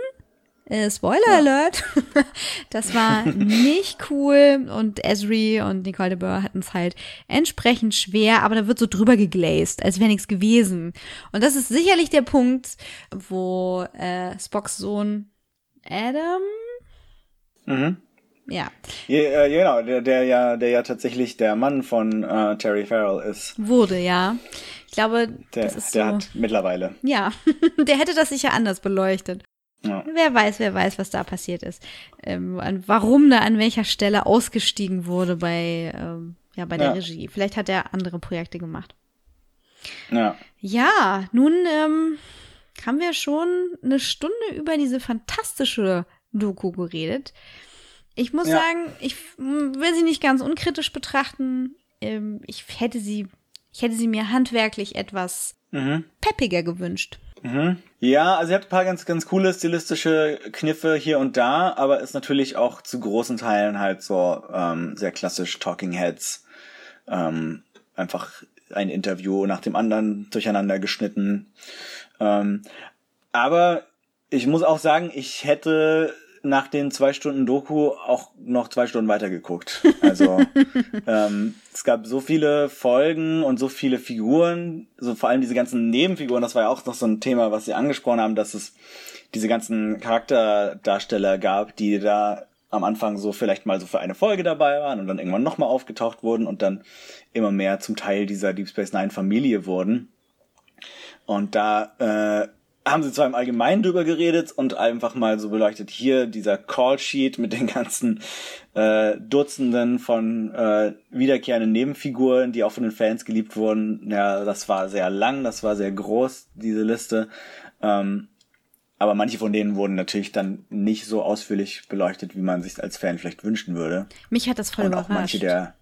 Äh, Spoiler Alert. Das war nicht cool und Esri und Nicole de Boer hatten es halt entsprechend schwer, aber da wird so drüber geglazed, als wäre nichts gewesen. Und das ist sicherlich der Punkt, wo äh, Spocks Sohn Adam, Mhm. ja, Ja, äh, genau, der, der ja, der ja tatsächlich der Mann von äh, Terry Farrell ist. wurde, ja. Ich glaube, Der, das ist der so. hat mittlerweile. Ja, der hätte das sicher anders beleuchtet. Ja. Wer weiß, wer weiß, was da passiert ist. Ähm, an, warum da an welcher Stelle ausgestiegen wurde bei, ähm, ja, bei der Ja. Regie. Vielleicht hat er andere Projekte gemacht. Ja. Ja, nun ähm, haben wir schon eine Stunde über diese fantastische Doku geredet. Ich muss Ja. sagen, ich will sie nicht ganz unkritisch betrachten. Ähm, ich hätte sie, ich hätte sie mir handwerklich etwas Mhm. peppiger gewünscht. Mhm. Ja, also ihr habt ein paar ganz, ganz coole stilistische Kniffe hier und da, aber ist natürlich auch zu großen Teilen halt so ähm, sehr klassisch Talking Heads. Ähm, einfach ein Interview nach dem anderen durcheinander geschnitten. Ähm, aber ich muss auch sagen, ich hätte nach den zwei Stunden Doku auch noch zwei Stunden weitergeguckt. Also ähm, es gab so viele Folgen und so viele Figuren, so vor allem diese ganzen Nebenfiguren, das war ja auch noch so ein Thema, was Sie angesprochen haben, dass es diese ganzen Charakterdarsteller gab, die da am Anfang so vielleicht mal so für eine Folge dabei waren und dann irgendwann nochmal aufgetaucht wurden und dann immer mehr zum Teil dieser Deep Space Nine Familie wurden. Und da äh, haben sie zwar im Allgemeinen drüber geredet und einfach mal so beleuchtet, hier dieser Call-Sheet mit den ganzen äh, Dutzenden von äh, wiederkehrenden Nebenfiguren, die auch von den Fans geliebt wurden. Ja, das war sehr lang, das war sehr groß, diese Liste. Ähm, aber manche von denen wurden natürlich dann nicht so ausführlich beleuchtet, wie man sich als Fan vielleicht wünschen würde. Mich hat das voll und auch überrascht. manche der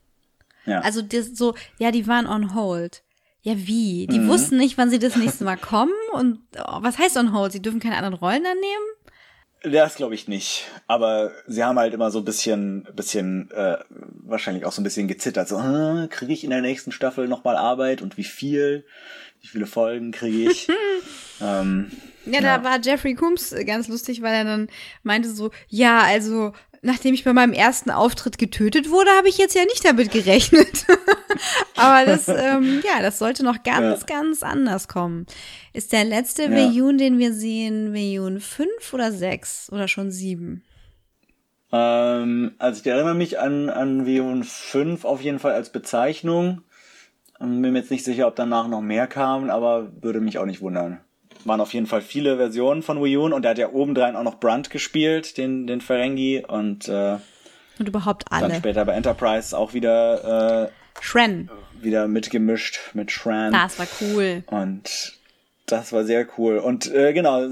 ja. Also das so, ja, die waren on hold. Ja, wie? Die Mhm. wussten nicht, wann sie das nächste Mal kommen und oh, was heißt on hold? Sie dürfen keine anderen Rollen annehmen? Das glaube ich nicht. Aber sie haben halt immer so ein bisschen, bisschen, äh, wahrscheinlich auch so ein bisschen gezittert. So, äh, kriege ich in der nächsten Staffel nochmal Arbeit und wie viel? Wie viele Folgen kriege ich? ähm, Ja, da war Jeffrey Coombs ganz lustig, weil er dann meinte so, ja, also nachdem ich bei meinem ersten Auftritt getötet wurde, habe ich jetzt ja nicht damit gerechnet. Aber das, ähm, ja, das sollte noch ganz, Ja. ganz anders kommen. Ist der letzte Ja. Den wir sehen, Veyun 5 oder 6 oder schon 7? ähm, also ich erinnere mich an, an Vion 5 auf jeden Fall als Bezeichnung. Ähm, Bin mir jetzt nicht sicher, ob danach noch mehr kamen, aber würde mich auch nicht wundern. Waren auf jeden Fall viele Versionen von Wii U und er hat ja obendrein auch noch Brunt gespielt, den, den Ferengi und äh, Und überhaupt dann alle. später bei Enterprise auch wieder äh, Shren. wieder mitgemischt mit Shran. Das war cool. Und das war sehr cool. Und äh, genau,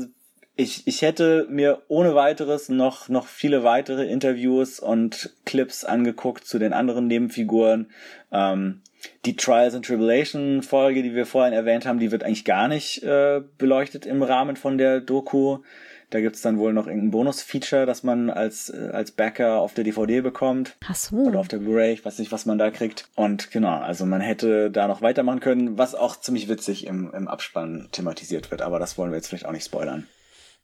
ich, ich hätte mir ohne weiteres noch, noch viele weitere Interviews und Clips angeguckt zu den anderen Nebenfiguren. Ähm, die Trials and Tribulation Folge, die wir vorhin erwähnt haben, die wird eigentlich gar nicht äh, beleuchtet im Rahmen von der Doku. Da gibt's dann wohl noch irgendein Bonus-Feature, das man als, äh, als Backer auf der DVD bekommt. Ach so. Oder auf der Blu-ray, ich weiß nicht, was man da kriegt. Und genau, also man hätte da noch weitermachen können, was auch ziemlich witzig im, im Abspann thematisiert wird. Aber das wollen wir jetzt vielleicht auch nicht spoilern.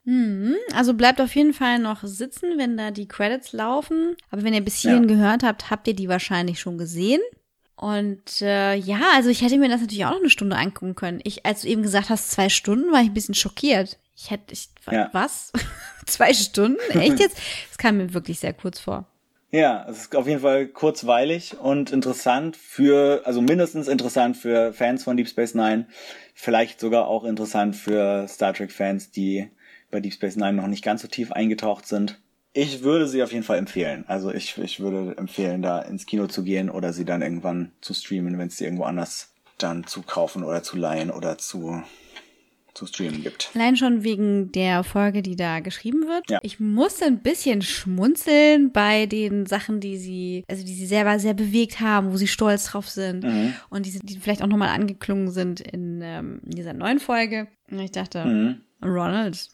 Mhm. Also bleibt auf jeden Fall noch sitzen, wenn da die Credits laufen. Aber wenn ihr bis hierhin Ja. gehört habt, habt ihr die wahrscheinlich schon gesehen. Und äh, ja, also ich hätte mir das natürlich auch noch eine Stunde angucken können. Ich, als du eben gesagt hast, zwei Stunden, war ich ein bisschen schockiert. Ich hätte, ich, Ja. was? zwei Stunden? Echt jetzt? Das kam mir wirklich sehr kurz vor. Ja, es ist auf jeden Fall kurzweilig und interessant für, also mindestens interessant für Fans von Deep Space Nine, vielleicht sogar auch interessant für Star Trek Fans, die bei Deep Space Nine noch nicht ganz so tief eingetaucht sind. Ich würde sie auf jeden Fall empfehlen. Also ich, ich würde empfehlen, da ins Kino zu gehen oder sie dann irgendwann zu streamen, wenn es sie irgendwo anders dann zu kaufen oder zu leihen oder zu, zu streamen gibt. Allein schon wegen der Folge, die da geschrieben wird. Ja. Ich musste ein bisschen schmunzeln bei den Sachen, die sie, also die sie selber sehr bewegt haben, wo sie stolz drauf sind Mhm. und die, die vielleicht auch nochmal angeklungen sind in, ähm, in dieser neuen Folge. Und ich dachte, Mhm. Ronald,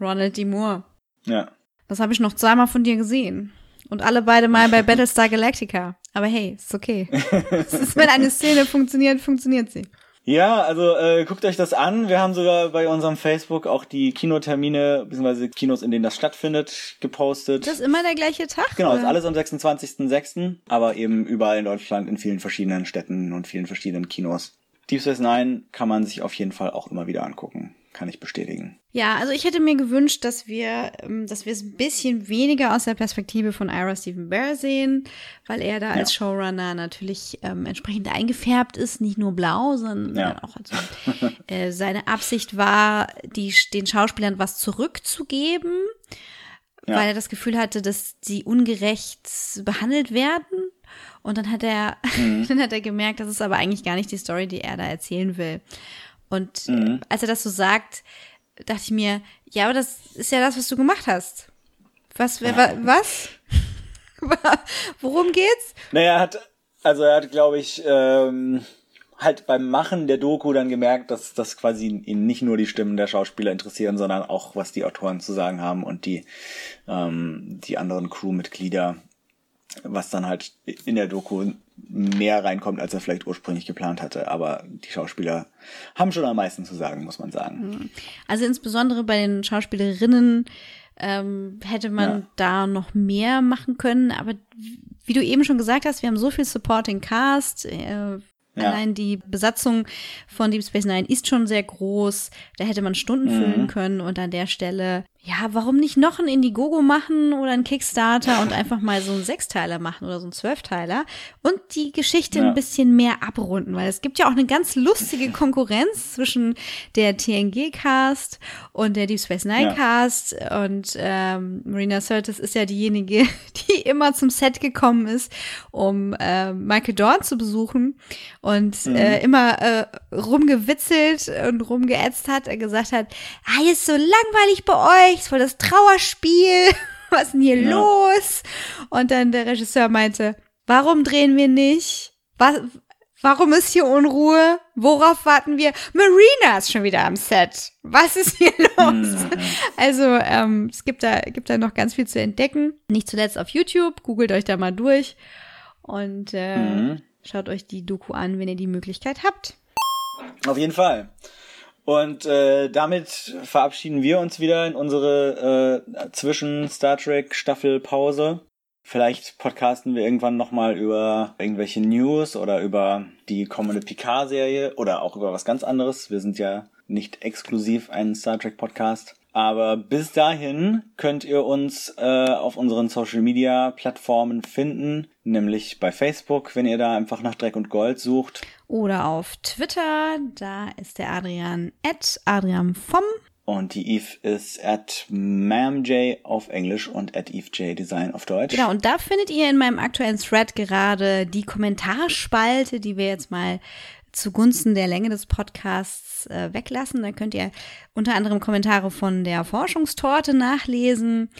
Ronald D. Moore, Ja. Das habe ich noch zweimal von dir gesehen. Und alle beide mal bei Battlestar Galactica. Aber hey, ist okay. es ist, wenn eine Szene funktioniert, funktioniert sie. Ja, also äh, guckt euch das an. Wir haben sogar bei unserem Facebook auch die Kinotermine bzw. Kinos, in denen das stattfindet, gepostet. Das ist immer der gleiche Tag? Genau, ist alles am 26.06., aber eben überall in Deutschland, in vielen verschiedenen Städten und vielen verschiedenen Kinos. Deep Space Nine kann man sich auf jeden Fall auch immer wieder angucken. Kann ich bestätigen. Ja, also ich hätte mir gewünscht, dass wir, ähm, dass wir es ein bisschen weniger aus der Perspektive von Ira Stephen Bear sehen, weil er da als Showrunner natürlich ähm, entsprechend eingefärbt ist, nicht nur blau, sondern Ja. auch also, äh, seine Absicht war, die, den Schauspielern was zurückzugeben, Ja. weil er das Gefühl hatte, dass sie ungerecht behandelt werden. Und dann hat er, Mhm. dann hat er gemerkt, das ist aber eigentlich gar nicht die Story, die er da erzählen will. Und äh, Mhm. als er das so sagt, dachte ich mir, ja, aber das ist ja das, was du gemacht hast. Was, wer, wa, was? Worum geht's? Naja, er hat, also er hat, glaube ich, ähm, halt beim Machen der Doku dann gemerkt, dass das quasi ihn nicht nur die Stimmen der Schauspieler interessieren, sondern auch, was die Autoren zu sagen haben und die, ähm, die anderen Crewmitglieder, was dann halt in der Doku mehr reinkommt, als er vielleicht ursprünglich geplant hatte. Aber die Schauspieler haben schon am meisten zu sagen, muss man sagen. Also insbesondere bei den Schauspielerinnen ähm, hätte man Ja. da noch mehr machen können. Aber wie du eben schon gesagt hast, wir haben so viel Supporting Cast. Äh, Ja. Allein die Besatzung von Deep Space Nine ist schon sehr groß. Da hätte man Stunden Mhm. füllen können und an der Stelle, ja, warum nicht noch ein Indiegogo machen oder ein Kickstarter und einfach mal so einen Sechsteiler machen oder so einen Zwölfteiler und die Geschichte Ja. ein bisschen mehr abrunden, weil es gibt ja auch eine ganz lustige Konkurrenz zwischen der TNG-Cast und der Deep Space Nine-Cast und ähm, Marina Sirtis ist ja diejenige, die immer zum Set gekommen ist, um äh, Michael Dorn zu besuchen und Mhm. äh, immer äh, rumgewitzelt und rumgeätzt hat, er gesagt hat, ah, ist so langweilig bei euch, ist voll das Trauerspiel, was ist denn hier Ja. los? Und dann der Regisseur meinte, warum drehen wir nicht? Was, warum ist hier Unruhe? Worauf warten wir? Marina ist schon wieder am Set. Was ist hier los? Also ähm, es gibt da, gibt da noch ganz viel zu entdecken. Nicht zuletzt auf YouTube. Googelt euch da mal durch und äh, Mhm. schaut euch die Doku an, wenn ihr die Möglichkeit habt. Auf jeden Fall. Und äh, damit verabschieden wir uns wieder in unsere äh, zwischen Star Trek Staffel Pause. Vielleicht podcasten wir irgendwann nochmal über irgendwelche News oder über die kommende Picard-Serie oder auch über was ganz anderes. Wir sind ja nicht exklusiv ein Star Trek Podcast. Aber bis dahin könnt ihr uns äh, auf unseren Social Media Plattformen finden, nämlich bei Facebook, wenn ihr da einfach nach Dreck und Gold sucht. Oder auf Twitter, da ist der Adrian at Adrian vom. Und die Eve ist at mamj auf Englisch und at evejdesign auf Deutsch. Genau, und da findet ihr in meinem aktuellen Thread gerade die Kommentarspalte, die wir jetzt mal zugunsten der Länge des Podcasts äh, weglassen. Da könnt ihr unter anderem Kommentare von der Forschungstorte nachlesen,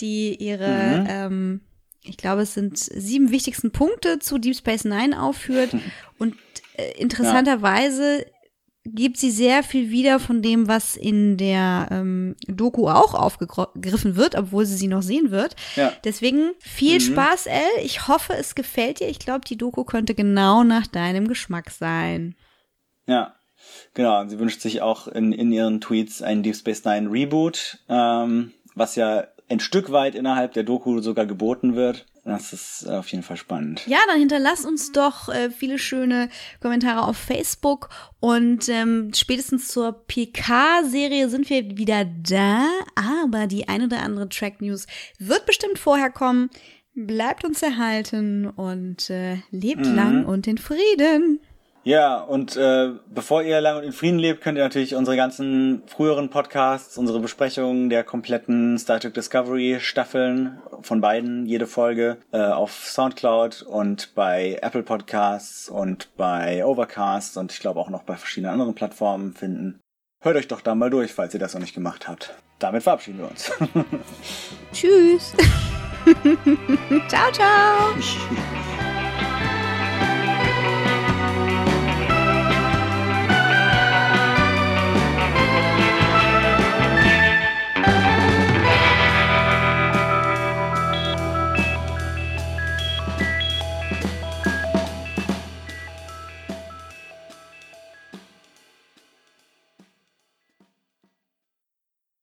die ihre, Mhm. ähm, ich glaube, es sind sieben wichtigsten Punkte zu Deep Space Nine aufführt. Und äh, interessanterweise gibt sie sehr viel wieder von dem, was in der ähm, Doku auch aufgegriffen wird, obwohl sie sie noch sehen wird. Ja. Deswegen viel Mhm. Spaß, Elle. Ich hoffe, es gefällt dir. Ich glaube, die Doku könnte genau nach deinem Geschmack sein. Ja, genau. Sie wünscht sich auch in, in ihren Tweets einen Deep Space Nine Reboot, ähm, was ja ein Stück weit innerhalb der Doku sogar geboten wird. Das ist auf jeden Fall spannend. Ja, dann hinterlass uns doch äh, viele schöne Kommentare auf Facebook und ähm, spätestens zur PK-Serie sind wir wieder da, aber die eine oder andere Track-News wird bestimmt vorher kommen. Bleibt uns erhalten und äh, lebt Mhm. lang und in Frieden. Ja, und äh, bevor ihr lange und in Frieden lebt, könnt ihr natürlich unsere ganzen früheren Podcasts, unsere Besprechungen der kompletten Star Trek Discovery Staffeln von beiden, jede Folge, äh, auf Soundcloud und bei Apple Podcasts und bei Overcast und ich glaube auch noch bei verschiedenen anderen Plattformen finden. Hört euch doch da mal durch, falls ihr das noch nicht gemacht habt. Damit verabschieden wir uns. Tschüss. ciao, ciao.